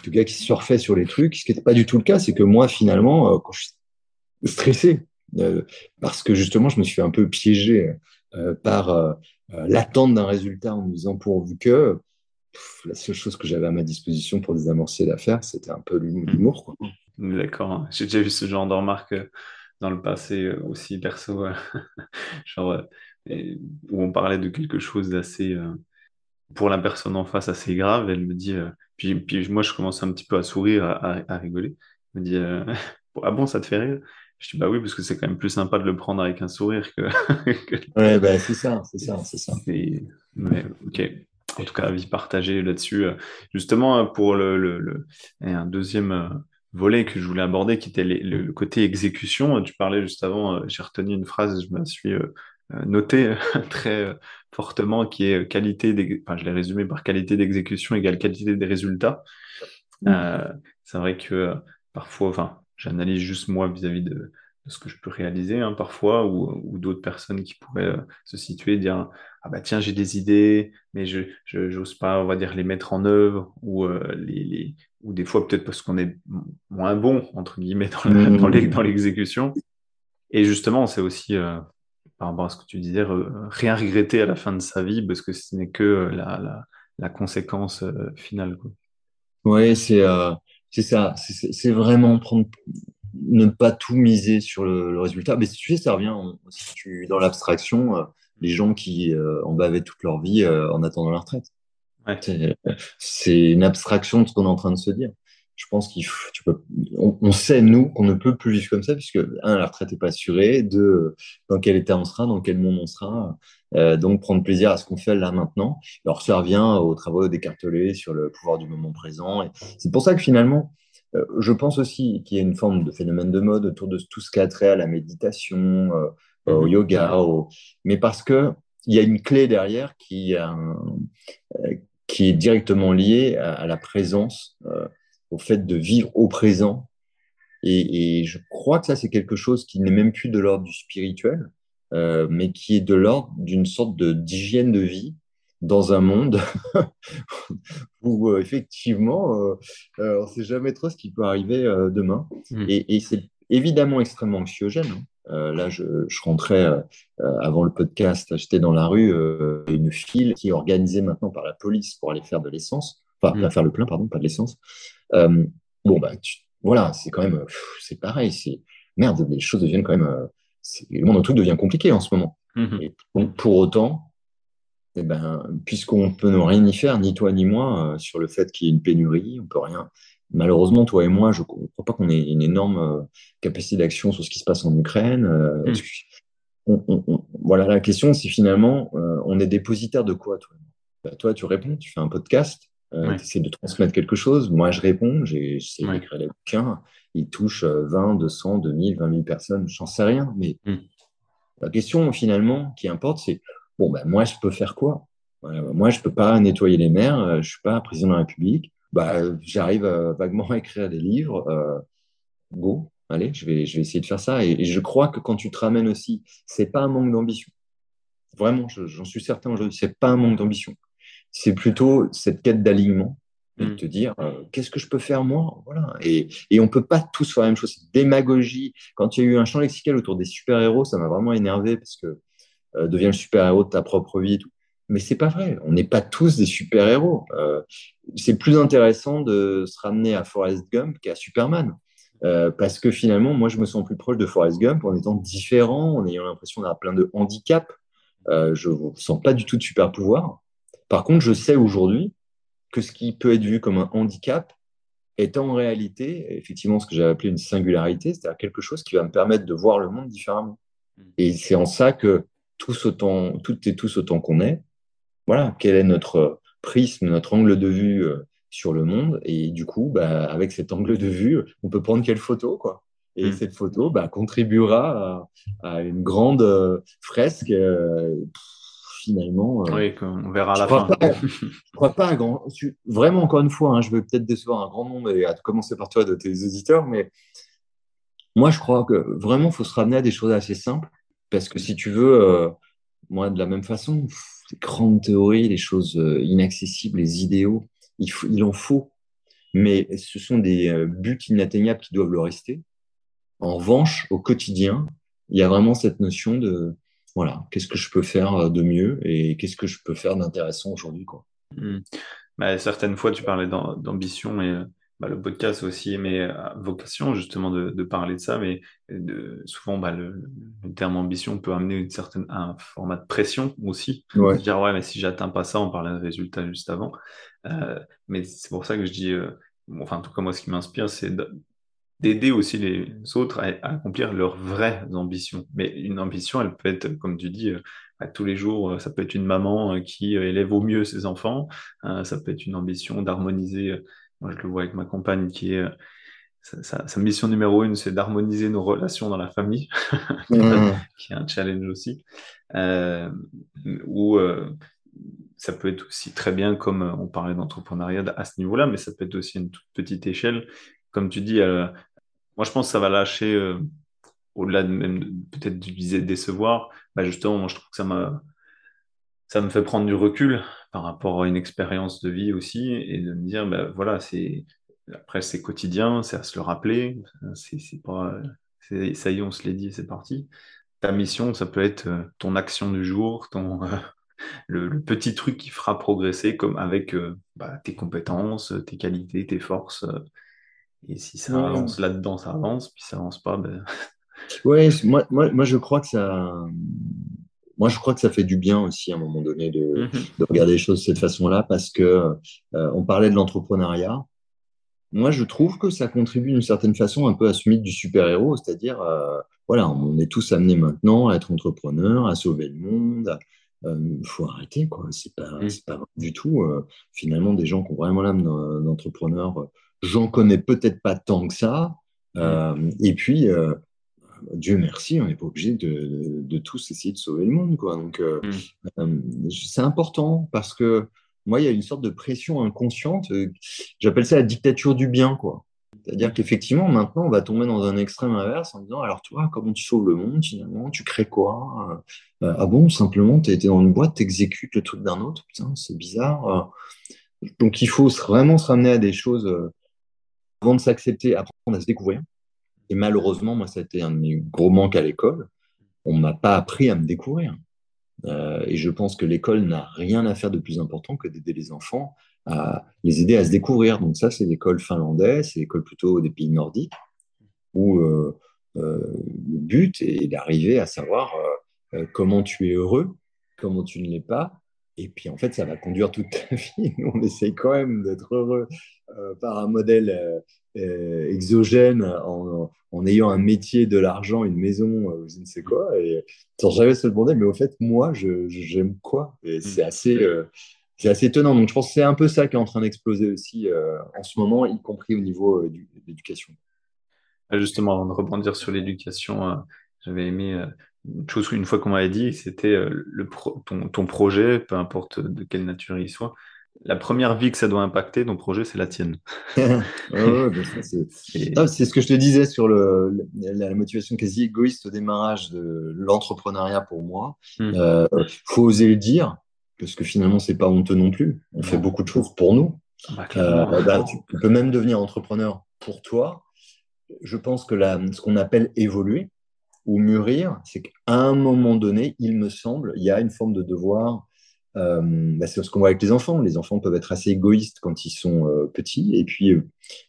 de, gars qui surfait sur les trucs. Ce qui n'était pas du tout le cas, c'est que moi, finalement, euh, quand je suis stressé, euh, parce que justement, je me suis un peu piégé par l'attente d'un résultat en me disant pourvu que la seule chose que j'avais à ma disposition pour désamorcer l'affaire, c'était un peu l'humour. D'accord. J'ai déjà vu ce genre de remarques dans le passé euh, aussi perso, euh, *laughs* genre, euh, où on parlait de quelque chose d'assez, pour la personne en face, assez grave. Elle me dit, puis, puis moi, je commence un petit peu à sourire, à, rigoler. Elle me dit, *laughs* ah bon, ça te fait rire? Je dis, bah oui, parce que c'est quand même plus sympa de le prendre avec un sourire que. *laughs* Ouais, bah, c'est ça, c'est ça, c'est ça. Mais, ok. En tout cas, avis partagé là-dessus. Justement, pour le, le, le... un deuxième volet que je voulais aborder, qui était le, côté exécution. Tu parlais juste avant, euh, j'ai retenu une phrase, je me suis euh, euh, noté *laughs* très fortement, qui est qualité, enfin, je l'ai résumé par qualité d'exécution égale qualité des résultats. Mmh. c'est vrai que parfois, enfin, j'analyse juste moi vis-à-vis de, ce que je peux réaliser hein, parfois, ou, d'autres personnes qui pourraient se situer, dire ah bah tiens j'ai des idées, mais je n'ose pas, on va dire les mettre en œuvre, ou les, ou des fois peut-être parce qu'on est moins bon, entre guillemets, dans, mmh. dans l'exécution. Et justement, c'est aussi, euh, par rapport à ce que tu disais, rien regretter à la fin de sa vie, parce que ce n'est que euh, la, la, conséquence euh, finale. Oui, c'est c'est ça. C'est vraiment prendre, ne pas tout miser sur le, résultat. Mais tu sais, ça revient si tu, dans l'abstraction, les gens qui en bavaient toute leur vie en attendant la retraite. C'est une abstraction de ce qu'on est en train de se dire. Je pense qu'il tu peux, on, sait nous qu'on ne peut plus vivre comme ça puisque un, la retraite n'est pas assurée, deux, dans quel état on sera, dans quel monde on sera. Euh, donc prendre plaisir à ce qu'on fait là maintenant. Alors ça revient aux travaux d'écarteler sur le pouvoir du moment présent. C'est pour ça que finalement, euh, je pense aussi qu'il y a une forme de phénomène de mode autour de tout ce qui a trait à la méditation, euh, au mmh. yoga, mais parce que il y a une clé derrière qui, qui est directement lié à, la présence, euh, au fait de vivre au présent. Et, je crois que ça, c'est quelque chose qui n'est même plus de l'ordre du spirituel, euh, mais qui est de l'ordre d'une sorte d'hygiène de, vie dans un monde *laughs* où euh, effectivement, on ne sait jamais trop ce qui peut arriver demain. Mmh. Et, c'est évidemment extrêmement anxiogène. Hein. Euh, là, je, je rentrais euh, euh, avant le podcast, j'étais dans la rue, une file qui est organisée maintenant par la police pour aller faire de l'essence, enfin, mm. faire le plein, pardon, pas de l'essence. bon, bah, voilà, c'est quand même, c'est pareil, c'est merde, les choses deviennent quand même, le monde tout devient compliqué en ce moment. Et donc, pour autant, eh ben, puisqu'on peut rien y faire, ni toi ni moi, sur le fait qu'il y ait une pénurie, on peut rien malheureusement, toi et moi, je ne crois pas qu'on ait une énorme euh, capacité d'action sur ce qui se passe en Ukraine. Euh, hmm. voilà, la question, c'est finalement, euh, on est dépositaire de quoi, toi? Bah, Toi, tu réponds, tu fais un podcast, tu essaies de transmettre quelque chose. Moi, je réponds, j'essaie d'écrire des bouquins. Ils touchent 20, 200, 2000, 20 000 personnes, j'en sais rien. Mais hmm. la question, finalement, qui importe, c'est, bon, ben, moi, je peux faire quoi? Moi, je ne peux pas nettoyer les mers, je ne suis pas président de la République bah, j'arrive euh, vaguement à écrire des livres. Euh, go, allez, je vais, je vais essayer de faire ça. Et, je crois que quand tu te ramènes aussi, c'est pas un manque d'ambition. Vraiment, j'en suis certain aujourd'hui, c'est pas un manque d'ambition. C'est plutôt cette quête d'alignement de mm. te dire euh, qu'est-ce que je peux faire moi? Voilà et, et on peut pas tous faire la même chose démagogie quand il y a eu un champ lexical autour des super héros ça m'a vraiment énervé parce que euh, deviens le super héros de ta propre vie tout mais c'est pas vrai. On n'est pas tous des super-héros. Euh, c'est plus intéressant de se ramener à Forrest Gump qu'à Superman. parce que finalement, moi, je me sens plus proche de Forrest Gump en étant différent, en ayant l'impression d'avoir plein de handicaps. je ne sens pas du tout de super pouvoir. Par contre, je sais aujourd'hui que ce qui peut être vu comme un handicap est en réalité, effectivement, ce que j'avais appelé une singularité, c'est-à-dire quelque chose qui va me permettre de voir le monde différemment. Mm. Et c'est en ça que tous autant, toutes et tous autant qu'on est, voilà, quel est notre prisme, notre angle de vue euh, sur le monde? Et du coup, bah, avec cet angle de vue, on peut prendre quelle photo, quoi. Et mm. cette photo bah, contribuera à, une grande euh, fresque. Euh, finalement. Euh, oui, on verra à la fin. *laughs* je crois pas à grand. Vraiment, encore une fois, hein, je vais peut-être décevoir un grand nombre, et à commencer par toi, de tes auditeurs, mais moi, je crois que vraiment, il faut se ramener à des choses assez simples. Parce que si tu veux, euh, moi, de la même façon, les grandes théories, les choses euh, inaccessibles, les idéaux, il, en faut. Mais ce sont des buts inatteignables qui doivent le rester. En revanche, au quotidien, il y a vraiment cette notion de voilà, qu'est-ce que je peux faire euh, de mieux et qu'est-ce que je peux faire d'intéressant aujourd'hui. Hmm. Bah, certaines fois, tu parlais d'ambition et euh, bah, le podcast aussi mais euh, vocation justement de, parler de ça, mais de, souvent bah, le, terme ambition peut amener une certaine, un format de pression aussi. Ouais. Dire ouais, mais si j'atteins pas ça, on parlait de résultat juste avant. mais c'est pour ça que je dis, enfin en tout cas moi ce qui m'inspire, c'est d'aider aussi les autres à, accomplir leurs vraies ambitions. Mais une ambition, elle peut être, comme tu dis, à tous les jours, ça peut être une maman qui élève au mieux ses enfants, ça peut être une ambition d'harmoniser, moi je le vois avec ma compagne qui est... Sa, mission numéro une, c'est d'harmoniser nos relations dans la famille, *laughs* mmh. qui est un challenge aussi. Euh, ou euh, ça peut être aussi très bien, comme on parlait d'entrepreneuriat à ce niveau-là, mais ça peut être aussi une toute petite échelle. Comme tu dis, euh, moi, je pense que ça va lâcher, euh, au-delà de même peut-être du viser décevoir. Bah, justement, moi, je trouve que ça ça me fait prendre du recul par rapport à une expérience de vie aussi et de me dire, bah, voilà, c'est, après, c'est quotidien, c'est à se le rappeler. C'est, c'est pas, ça y est, on se l'est dit, c'est parti. Ta mission, ça peut être euh, ton action du jour, ton, le, petit truc qui fera progresser comme avec euh, bah, tes compétences, tes qualités, tes forces. Et si ça avance là-dedans, ça avance, puis ça avance pas, ben... Ouais, moi, moi, moi, je crois que ça. Moi, je crois que ça fait du bien aussi à un moment donné de, de regarder les choses de cette façon-là parce que euh, on parlait de l'entrepreneuriat. Moi, je trouve que ça contribue d'une certaine façon un peu à ce mythe du super-héros, c'est-à-dire, euh, voilà, on est tous amenés maintenant à être entrepreneurs, à sauver le monde. Il euh, faut arrêter, quoi. C'est pas, mm. pas du tout. finalement, des gens qui ont vraiment l'âme d'entrepreneur J'en connais peut-être pas tant que ça. Euh, et puis, Dieu merci, on n'est pas obligé de, tous essayer de sauver le monde. Quoi. Donc, euh, mm. c'est important parce que moi, il y a une sorte de pression inconsciente. J'appelle ça la dictature du bien. quoi. C'est-à-dire qu'effectivement, maintenant, on va tomber dans un extrême inverse en disant alors, toi, comment tu sauves le monde finalement? Tu crées quoi? Ah bon, simplement, tu été dans une boîte, tu exécutes le truc d'un autre. Putain, c'est bizarre. Donc, il faut vraiment se ramener à des choses avant de s'accepter, apprendre à se découvrir. Et malheureusement, moi, ça a été un de mes gros manques à l'école. On m'a pas appris à me découvrir. Euh, et je pense que l'école n'a rien à faire de plus important que d'aider les enfants à les aider à se découvrir. Donc ça, c'est l'école finlandaise, c'est l'école plutôt des pays nordiques, où euh, euh, le but est d'arriver à savoir comment tu es heureux, comment tu ne l'es pas, et puis en fait, ça va conduire toute ta *laughs* vie. on essaye quand même d'être heureux par un modèle euh, euh, exogène en, ayant un métier, de l'argent, une maison, je ne sais quoi, et sans jamais se demander, mais au fait, moi, j'aime quoi? Et mm. c'est assez, c'est assez étonnant. Donc je pense que c'est un peu ça qui est en train d'exploser aussi en ce moment, y compris au niveau de l'éducation. Justement, avant de rebondir sur l'éducation, j'avais aimé une chose une fois qu'on m'avait dit, c'était le ton, ton, projet, peu importe de quelle nature il soit, la première vie que ça doit impacter, ton projet, c'est la tienne. *laughs* *laughs* c'est ce que je te disais sur le, la motivation quasi égoïste au démarrage de l'entrepreneuriat pour moi. Il hmm. euh, faut oser le dire, parce que finalement, c'est pas honteux non plus. On fait beaucoup de choses pour nous. Ah bah, euh, bah, tu peux même devenir entrepreneur pour toi. Je pense que la, ce qu'on appelle évoluer ou mûrir, c'est qu'à un moment donné, il me semble, il y a une forme de devoir euh, bah, c'est ce qu'on voit avec les enfants. Les enfants peuvent être assez égoïstes quand ils sont euh, petits, et puis euh,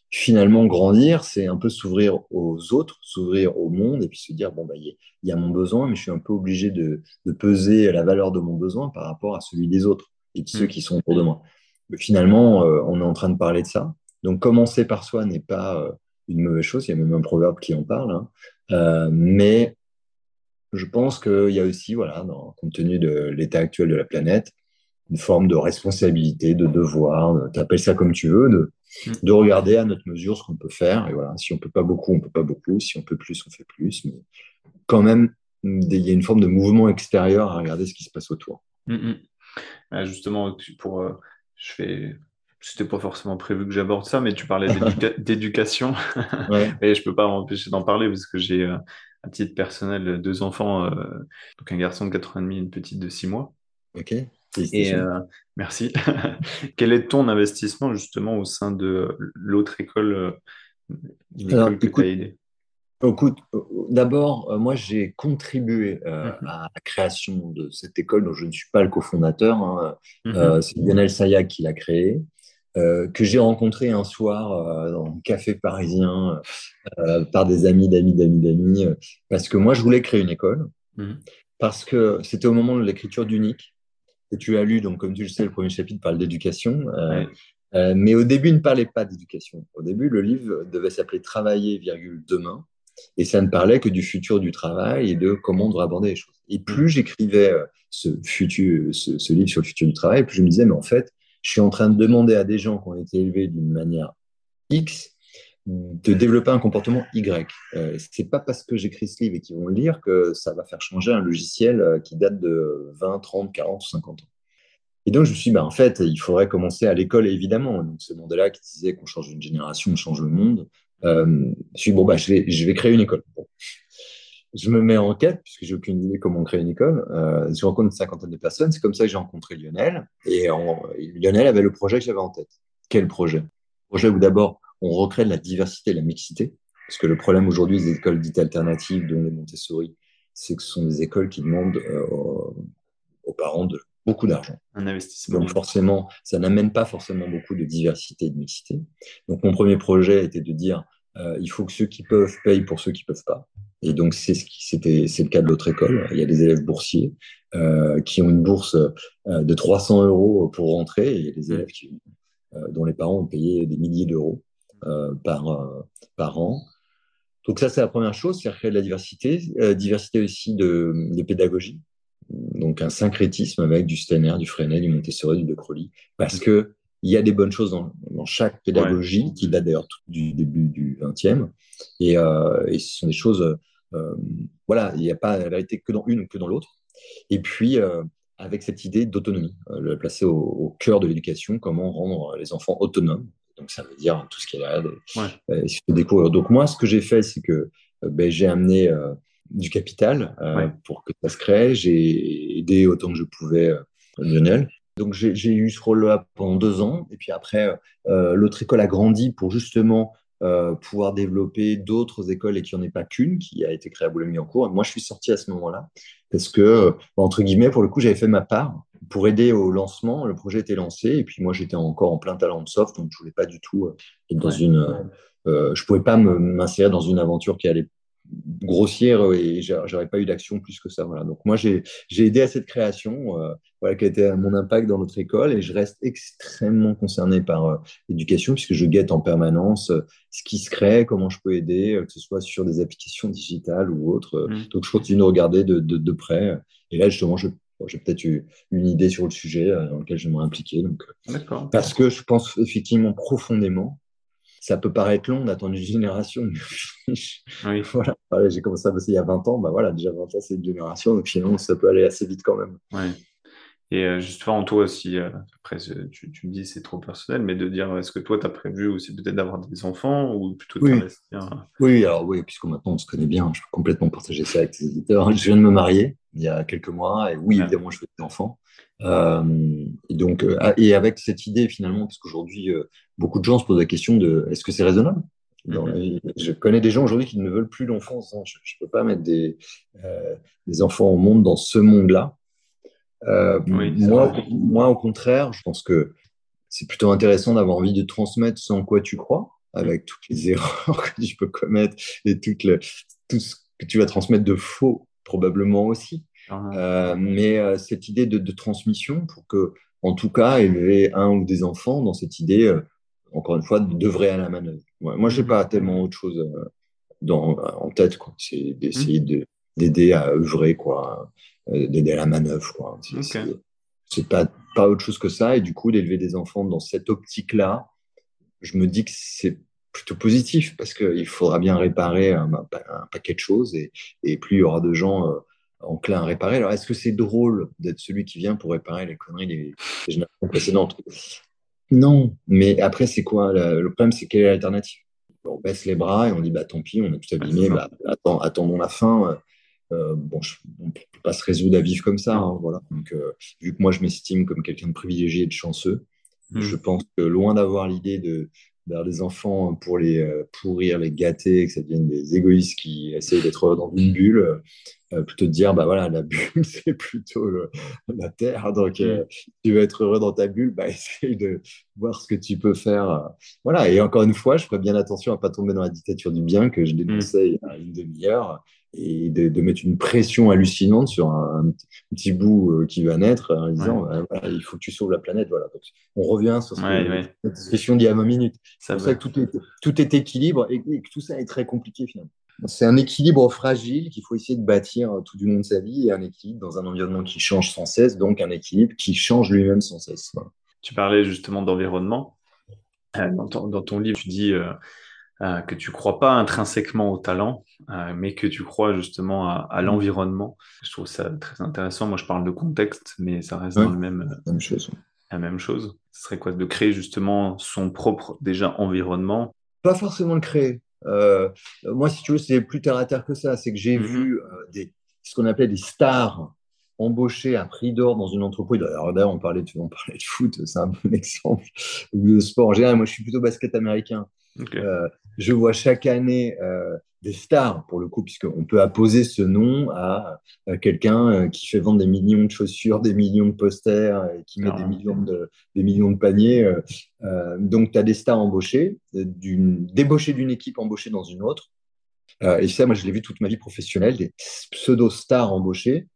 finalement, grandir, c'est un peu s'ouvrir aux autres, s'ouvrir au monde et puis se dire, bon, bah, il y, a mon besoin, mais je suis un peu obligé de, peser la valeur de mon besoin par rapport à celui des autres et de ceux mm. qui sont autour de moi. Mais finalement, on est en train de parler de ça. Donc, commencer par soi n'est pas une mauvaise chose. Il y a même un proverbe qui en parle. Hein. Mais je pense qu'il y a aussi, voilà, dans, compte tenu de l'état actuel de la planète, une forme de responsabilité, de devoir, t'appelles ça comme tu veux, de, mm. de regarder à notre mesure ce qu'on peut faire. Et voilà, si on peut pas beaucoup, on peut pas beaucoup. Si on peut plus, on fait plus. Mais quand même, il y a une forme de mouvement extérieur à regarder ce qui se passe autour. Mm, mm. justement, pour, euh, je fais, c'était pas forcément prévu que j'aborde ça, mais tu parlais d'éducation. *laughs* Et je peux pas m'empêcher d'en parler parce que j'ai, euh, à titre personnel, deux enfants, euh, donc un garçon de 4 ans et demi une petite de 6 mois. Ok. Et euh, merci. *laughs* Quel est ton investissement justement au sein de l'autre école, euh, école que tu as aidée? Écoute, euh, d'abord, moi j'ai contribué mhm. à la création de cette école dont je ne suis pas le cofondateur. Hein. Mhm. c'est Lionel Sayac qui l'a créée. Que j'ai rencontré un soir dans un café parisien par des amis, d'amis, d'amis, d'amis, parce que moi je voulais créer une école, mhm. parce que c'était au moment de l'écriture d'Unique, et tu as lu, donc comme tu le sais, le premier chapitre parle d'éducation. Euh, euh, mais au début, il ne parlait pas d'éducation. Au début, le livre devait s'appeler Travailler, virgule, demain. Et ça ne parlait que du futur du travail et de comment on devrait aborder les choses. Et plus j'écrivais euh, ce, futur, ce, livre sur le futur du travail, plus je me disais, mais en fait, je suis en train de demander à des gens qui ont été élevés d'une manière X de développer un comportement Y. Euh, c'est pas parce que j'écris ce livre et qu'ils vont le lire que ça va faire changer un logiciel euh, qui date de 20, 30, 40 ou 50 ans. Et donc, je me suis dit, bah, en fait, il faudrait commencer à l'école, évidemment. Donc, ce monde-là qui disait qu'on change une génération, on change le monde. Euh, je me suis dit, bon, bah, je vais, je vais créer une école. Je me mets en quête, puisque j'ai aucune idée comment créer une école. Euh, je rencontre une cinquantaine de personnes. C'est comme ça que j'ai rencontré Lionel. Et Lionel avait le projet que j'avais en tête. Quel projet? Projet où d'abord, on recrée de la diversité et la mixité. Parce que le problème aujourd'hui des écoles dites alternatives, dont les Montessori, c'est que ce sont des écoles qui demandent euh, aux parents de beaucoup d'argent. Un investissement. Donc forcément, ça n'amène pas forcément beaucoup de diversité et de mixité. Donc mon premier projet était de dire, euh, il faut que ceux qui peuvent payent pour ceux qui peuvent pas. Et donc c'est ce qui c'était c'est le cas de l'autre école. Il y a des élèves boursiers euh, qui ont une bourse de 300 euros pour rentrer, et il y a des élèves qui, dont les parents ont payé des milliers d'euros. Euh, par, euh, par an. Donc ça, c'est la première chose, c'est créer de la diversité, euh, diversité aussi de, de, pédagogie, donc un syncrétisme avec du Steiner, du Freinet, du Montessori, du De Crowley, parce que il y a des bonnes choses dans, dans chaque pédagogie, qui date d'ailleurs du début du 20e, et, euh, et, ce sont des choses, euh, voilà, il n'y a pas la vérité que dans une ou que dans l'autre. Et puis, euh, avec cette idée d'autonomie, le placer au, au cœur de l'éducation, comment rendre les enfants autonomes, donc, ça veut dire tout ce qui est là. Ouais. découvrir. Donc, moi, ce que j'ai fait, c'est que euh, ben, j'ai amené euh, du capital euh, pour que ça se crée. J'ai aidé autant que je pouvais Lionel. Donc, j'ai eu ce rôle-là pendant deux ans. Et puis après, l'autre école a grandi pour justement pouvoir développer d'autres écoles et qu'il n'y en ait pas qu'une qui a été créée à Boulogne-Billancourt. Moi, je suis sorti à ce moment-là parce que, entre guillemets, pour le coup, j'avais fait ma part pour aider au lancement. Le projet était lancé et puis moi j'étais encore en plein talent de soft, donc je voulais pas du tout euh, être dans une. Euh, euh, je pouvais pas m'insérer dans une aventure qui allait grossière et j'aurais pas eu d'action plus que ça. Voilà. Donc moi j'ai aidé à cette création, voilà qui a été mon impact dans notre école et je reste extrêmement concerné par l'éducation puisque je guette en permanence ce qui se crée, comment je peux aider, que ce soit sur des applications digitales ou autres. Mmh. Donc je continue de regarder de, de, de près. Et là justement je j'ai peut-être eu une idée sur le sujet euh, dans lequel j'aimerais impliquer. Donc, euh, parce que je pense effectivement profondément, ça peut paraître long d'attendre une génération. oui. *laughs* voilà. J'ai commencé à bosser il y a 20 ans. Bah voilà, déjà 20 ans, c'est une génération. Donc finalement, ça peut aller assez vite quand même. Ouais. Et euh, justement, toi aussi, euh, après, tu, tu, me dis c'est trop personnel, mais de dire est-ce que toi, tu as prévu aussi peut-être d'avoir des enfants ou plutôt de oui. Oui, alors oui, puisque maintenant on se connaît bien, je peux complètement partager ça avec tes éditeurs. Je viens de me marier il y a quelques mois et oui, évidemment, je veux des enfants. Euh, et donc, euh, et avec cette idée finalement, parce qu'aujourd'hui, beaucoup de gens se posent la question de est-ce que c'est raisonnable? Mm-hmm. Je connais des gens aujourd'hui qui ne veulent plus d'enfants. Je ne peux pas mettre des, des enfants au monde dans ce monde-là. Euh, moi, moi, au contraire, je pense que c'est plutôt intéressant d'avoir envie de transmettre ce en quoi tu crois. avec toutes les *laughs* erreurs que tu peux commettre et le, tout ce que tu vas transmettre de faux, probablement aussi. Euh, mais euh, cette idée de, transmission pour que, en tout cas, élever un ou des enfants dans cette idée, euh, encore une fois, de vrai à la manœuvre. moi, je n'ai pas tellement autre chose dans, en tête. C'est d'essayer mmh. d'aider à œuvrer, quoi, d'aider à la manœuvre. Quoi. C'est pas, pas autre chose que ça. Et du coup, d'élever des enfants dans cette optique-là, je me dis que c'est plutôt positif parce qu'il faudra bien réparer un, paquet de choses et, et, plus il y aura de gens euh, enclins à réparer. Alors, est-ce que c'est drôle d'être celui qui vient pour réparer les conneries des, générations précédentes? Non, mais après, c'est quoi? Le problème, c'est quelle est l'alternative? On baisse les bras et on dit bah tant pis, on a tout abîmé, bah, attendons la fin. Euh, bon, on ne peut pas se résoudre à vivre comme ça. Hein, voilà. Donc, euh, vu que moi, je m'estime comme quelqu'un de privilégié et de chanceux, hmm. je pense que loin d'avoir l'idée de vers les enfants pour les euh, pourrir, les gâter, que ça devienne des égoïstes qui essayent d'être dans une bulle, euh, plutôt de dire, bah voilà, la bulle, *laughs* c'est plutôt la terre. Donc, euh, mm. tu veux être heureux dans ta bulle, bah *laughs* essaye de voir ce que tu peux faire. Voilà. Et encore une fois, je ferai bien attention à pas tomber dans la dictature du bien que je dénonçais il y a une demi-heure et de, mettre une pression hallucinante sur un, petit bout euh, qui va naître en disant il faut que tu sauves la planète. Voilà. on revient sur cette discussion d'il y a 20 minutes. C'est pour ça que tout est, tout est équilibre et, que tout ça est très compliqué finalement. C'est un équilibre fragile qu'il faut essayer de bâtir tout du long de sa vie et un équilibre dans un environnement qui change sans cesse, donc un équilibre qui change lui-même sans cesse. Tu parlais justement d'environnement. Euh, dans, ton, livre, tu dis euh, euh, que tu crois pas intrinsèquement au talent, euh, mais que tu crois justement à, mm. l'environnement. Je trouve ça très intéressant. Moi, je parle de contexte, mais ça reste dans le même, la même chose. La même chose. Ce serait quoi De créer justement son propre déjà environnement? Pas forcément le créer. Euh, moi, si tu veux, c'est plus terre à terre que ça. C'est que j'ai mm-hmm. vu des, ce qu'on appelait des stars embauchés à prix d'or dans une entreprise. Alors d'ailleurs, on parlait, de, on parlait de foot, c'est un bon *laughs* exemple, ou de sport en général. Moi, je suis plutôt basket américain. Euh, je vois chaque année euh, des stars, pour le coup, puisqu'on peut apposer ce nom à, quelqu'un euh, qui fait vendre des millions de chaussures, des millions de posters, et qui met des, millions de, des millions de paniers. donc, tu as des stars embauchées, débauchées d'une équipe embauchée dans une autre. et ça, moi, je l'ai vu toute ma vie professionnelle, des pseudo-stars embauchées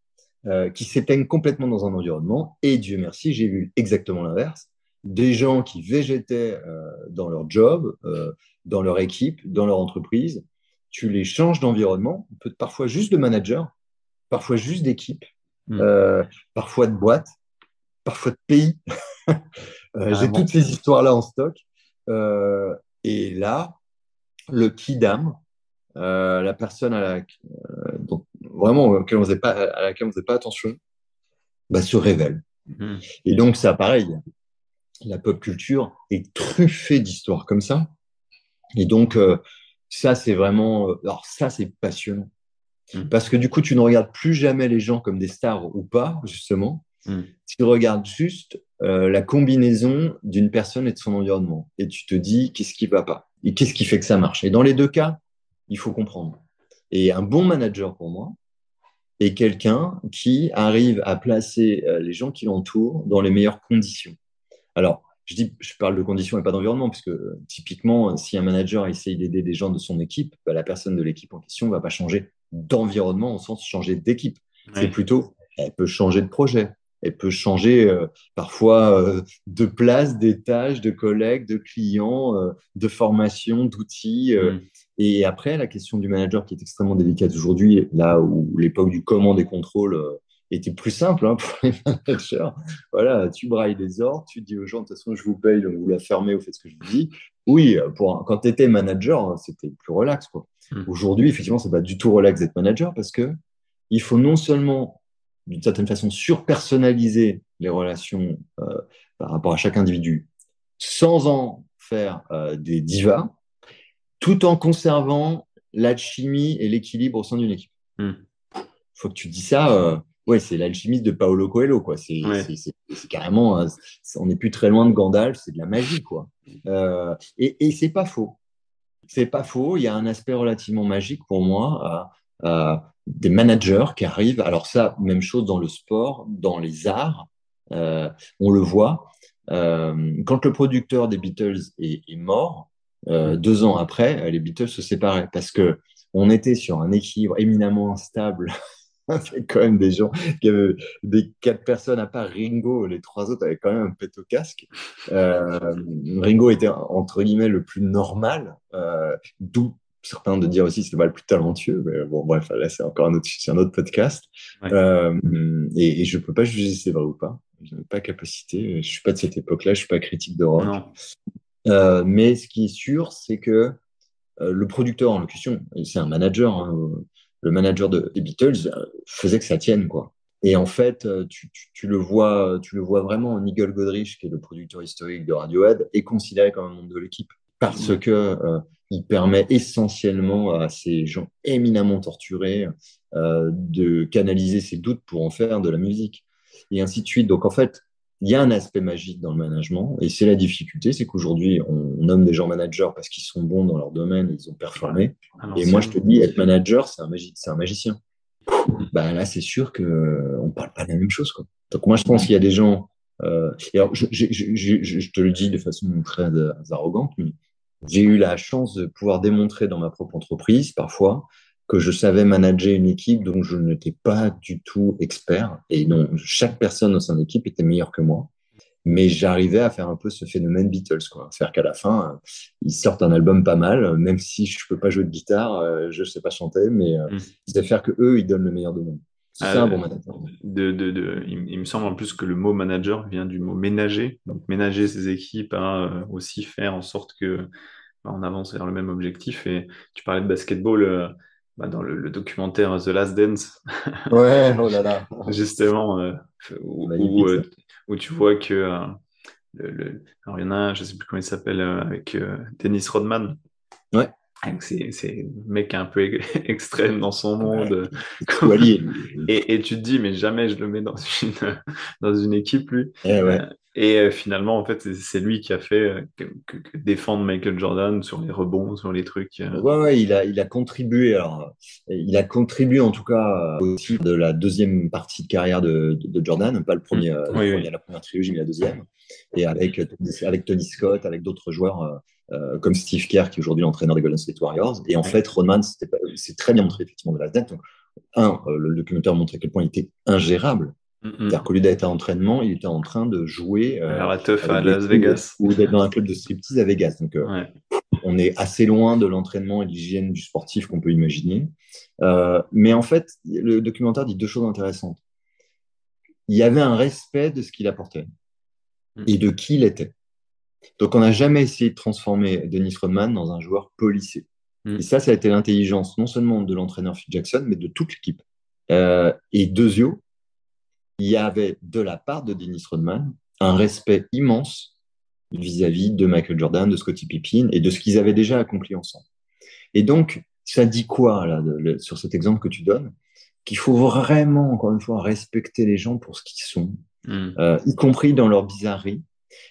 qui s'éteignent complètement dans un environnement. Et Dieu merci, j'ai vu exactement l'inverse des gens qui végétaient euh, dans leur job, euh, dans leur équipe, dans leur entreprise. Tu les changes d'environnement, parfois juste de manager, parfois juste d'équipe, hmm. euh, parfois de boîte, parfois de pays. *laughs* J'ai toutes ces histoires-là en stock. et là, le kidam, la personne à la, vraiment à laquelle on ne faisait pas attention, bah, se révèle. Hmm. Et donc, ça, pareil, la pop culture est truffée d'histoires comme ça. Et donc, euh, ça, c'est vraiment. Euh, alors, ça, c'est passionnant. Mm. Parce que du coup, tu ne regardes plus jamais les gens comme des stars ou pas, justement. Mm. Tu regardes juste euh, la combinaison d'une personne et de son environnement. Et tu te dis, qu'est-ce qui va pas? Et qu'est-ce qui fait que ça marche? Et dans les deux cas, il faut comprendre. Et un bon manager, pour moi, est quelqu'un qui arrive à placer les gens qui l'entourent dans les meilleures conditions. Alors, je, dis, je parle de conditions et pas d'environnement, puisque euh, typiquement, si un manager essaye d'aider des gens de son équipe, bah, la personne de l'équipe en question ne va pas changer d'environnement au sens changer d'équipe. C'est plutôt, elle peut changer de projet, elle peut changer euh, parfois euh, de place, d'étage, de collègues, de clients, de formation, d'outils. Mm. Et après, la question du manager qui est extrêmement délicate aujourd'hui, là où l'époque du comment des contrôles était plus simple hein, *laughs* pour les managers. Voilà, tu brailles des ordres, tu dis aux gens, de toute façon, je vous paye, donc vous la fermez, vous faites ce que je vous dis. Oui, pour, quand tu étais manager, c'était plus relax. Quoi. Hmm. Aujourd'hui, effectivement, c'est pas du tout relax d'être manager parce que il faut non seulement, d'une certaine façon, surpersonnaliser les relations euh, par rapport à chaque individu, sans en faire euh, des divas, tout en conservant l'alchimie et l'équilibre au sein d'une équipe. Il hmm. faut que tu dis ça. Euh, ouais, c'est l'alchimiste de Paolo Coelho, quoi. C'est carrément, euh, on n'est plus très loin de Gandalf, c'est de la magie, quoi. Euh, et et c'est pas faux. C'est pas faux. Il y a un aspect relativement magique pour moi à, des managers qui arrivent. Alors ça, même chose dans le sport, dans les arts, euh, on le voit. quand le producteur des Beatles est, est mort, Euh, deux ans après, les Beatles se séparaient parce que on était sur un équilibre éminemment instable. *laughs* C'est quand même des gens qui avaient des quatre personnes à part Ringo, les trois autres avaient quand même un pet au casque. Euh, Ringo était entre guillemets le plus normal, euh, d'où certains de dire aussi que c'était pas le plus talentueux. Mais bon, bref, là c'est encore un autre, un autre podcast. Euh, et, et, je peux pas juger si c'est vrai ou pas. Je n'ai pas capacité. Je suis pas de cette époque-là. Je suis pas critique de rock. Mais ce qui est sûr, c'est que le producteur en locution, c'est un manager, hein, le manager de, des Beatles euh, faisait que ça tienne, quoi. Et en fait, tu, tu, tu, le vois, tu le vois vraiment. Nigel Godrich, qui est le producteur historique de Radiohead, est considéré comme un membre de l'équipe parce que euh, il permet essentiellement à ces gens éminemment torturés euh, de canaliser ses doutes pour en faire de la musique et ainsi de suite. Donc en fait, il y a un aspect magique dans le management et c'est la difficulté, c'est qu'aujourd'hui on, nomme des gens managers parce qu'ils sont bons dans leur domaine, ils ont performé. et moi je te dis, être manager, c'est un, magicien. Ben là, c'est sûr que euh, on parle pas de la même chose. Quoi. Donc moi je pense qu'il y a des gens. Euh, alors, je, je, je, je, te le dis de façon très arrogante, mais j'ai eu la chance de pouvoir démontrer dans ma propre entreprise parfois que je savais manager une équipe dont je n'étais pas du tout expert et dont chaque personne au sein de l'équipe était meilleure que moi. Mais j'arrivais à faire un peu ce phénomène Beatles, quoi. Faire qu'à la fin, ils sortent un album pas mal, même si je peux pas jouer de guitare, euh, je sais pas chanter, mais euh, mm. c'est faire que eux, ils donnent le meilleur de moi. C'est un bon manager. De, de, de, il, me semble en plus que le mot manager vient du mot ménager. Donc ménager ses équipes à euh, aussi faire en sorte que bah, on avance vers le même objectif. Et tu parlais de basketball euh, bah, dans le, documentaire The Last Dance. *laughs* Ouais, oh là là. *laughs* Justement, euh, où, où, tu vois que le, alors il y en a un, je sais plus comment il s'appelle, avec Dennis Rodman. Ouais. C'est, un mec un peu *laughs* extrême dans son monde. *laughs* *laughs* et, et, tu te dis, mais jamais je le mets dans une, dans une équipe, lui. Eh ouais. Et euh, finalement, en fait, c'est lui qui a fait euh, que, défendre Michael Jordan sur les rebonds, sur les trucs. Euh. Ouais, ouais, il a, il a contribué. Alors, il a contribué en tout cas aussi de la deuxième partie de carrière de, de, Jordan, pas le premier, mmh. oui, la première trilogie, mais la deuxième. Et avec, avec Tony Scott, avec d'autres joueurs euh, comme Steve Kerr, qui est aujourd'hui l'entraîneur des Golden State Warriors. Et en fait, Rodman, c'est très bien montré effectivement de la dette. un, euh, le documentaire montrait à quel point il était ingérable. C'est-à-dire qu'au lieu d'être à l'entraînement, il était en train de jouer euh, à teuf à Las Vegas ou d'être dans un club de striptease à Vegas. Donc, on est assez loin de l'entraînement et de l'hygiène du sportif qu'on peut imaginer. Mais en fait, le documentaire dit deux choses intéressantes. Il y avait un respect de ce qu'il apportait mm. et de qui il était. Donc, on n'a jamais essayé de transformer Dennis Rodman dans un joueur policé. Mm. Et ça, ça a été l'intelligence non seulement de l'entraîneur Phil Jackson, mais de toute l'équipe. Euh, et Dezio, il y avait de la part de Dennis Rodman un respect immense vis-à-vis de Michael Jordan, de Scottie Pippen et de ce qu'ils avaient déjà accompli ensemble. Et donc, ça dit quoi là, sur cet exemple que tu donnes? Qu'il faut vraiment, encore une fois, respecter les gens pour ce qu'ils sont, mm. euh, y compris dans leur bizarrerie,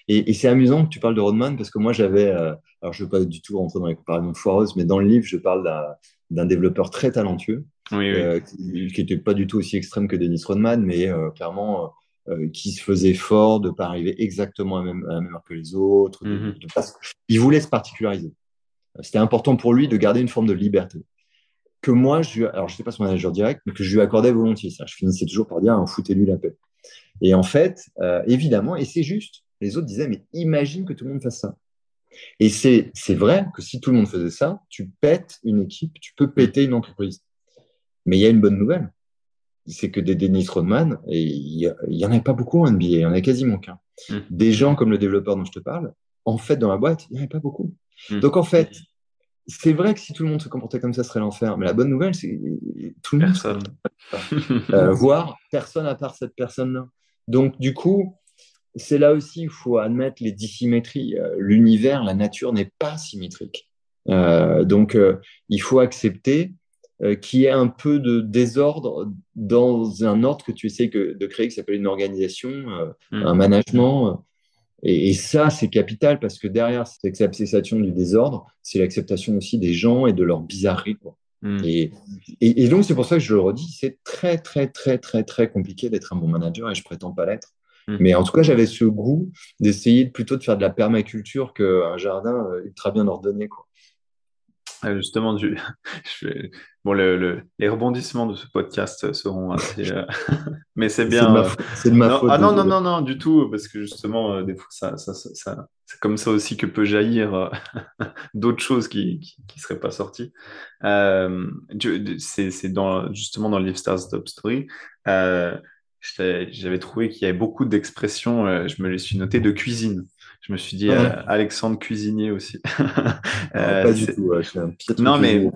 et, c'est amusant que tu parles de Rodman parce que moi j'avais, euh, alors je ne veux pas du tout rentrer dans les comparaisons foireuses, mais dans le livre je parle d'un développeur très talentueux euh, qui n'était pas du tout aussi extrême que Dennis Rodman, mais euh, clairement qui se faisait fort de ne pas arriver exactement à, même, la même heure que les autres. Mhm. il voulait se particulariser. C'était important pour lui de garder une forme de liberté que moi, je, alors je ne sais pas son manager direct, mais que je lui accordais volontiers. Ça. Je finissais toujours par dire, foutez-lui la paix. Et en fait, évidemment, et c'est juste, les autres disaient, mais imagine que tout le monde fasse ça. Et c'est vrai que si tout le monde faisait ça, tu pètes une équipe, tu peux péter une entreprise. Mais il y a une bonne nouvelle, c'est que des Dennis Rodman, et il n'y en avait pas beaucoup en NBA, il y en a quasiment qu'un. Mm. Des gens comme le développeur dont je te parle, en fait, dans la boîte, il n'y en avait pas beaucoup. Mm. Donc en fait, c'est vrai que si tout le monde se comportait comme ça, ce serait l'enfer. Mais la bonne nouvelle, c'est que tout le monde. Personne. Euh, *laughs* voire personne à part cette personne-là. Donc, du coup, c'est là aussi il faut admettre les dissymétries. Euh, l'univers, la nature n'est pas symétrique. Euh, donc, euh, il faut accepter qu'il y ait un peu de désordre dans un ordre que tu essaies de créer, qui s'appelle une organisation, hmm. un management. Et, ça, c'est capital parce que derrière cette acceptation du désordre, c'est l'acceptation aussi des gens et de leur bizarrerie. Hmm. Et, et, donc, c'est pour ça que je le redis, c'est très, très, très, très, très compliqué d'être un bon manager et je prétends pas l'être. Mm. Mais en tout cas, j'avais ce goût d'essayer plutôt de faire de la permaculture qu'un jardin euh, ultra bien ordonné. Quoi. Justement, je *laughs* bon, les rebondissements de ce podcast seront assez. Euh, *laughs* mais c'est bien. C'est de ma, faute. Ah non, non, non, non, du tout, parce que justement, euh, des fois, ça, ça, ça c'est comme ça aussi que peut jaillir *laughs* d'autres choses qui ne seraient pas sorties. c'est dans, justement dans Live Stars Top Story j'avais trouvé qu'il y avait beaucoup d'expressions, euh, je me les suis noté, de cuisine. Je me suis dit, euh, Alexandre cuisinier aussi. *laughs* Euh, pas du tout, Non, mais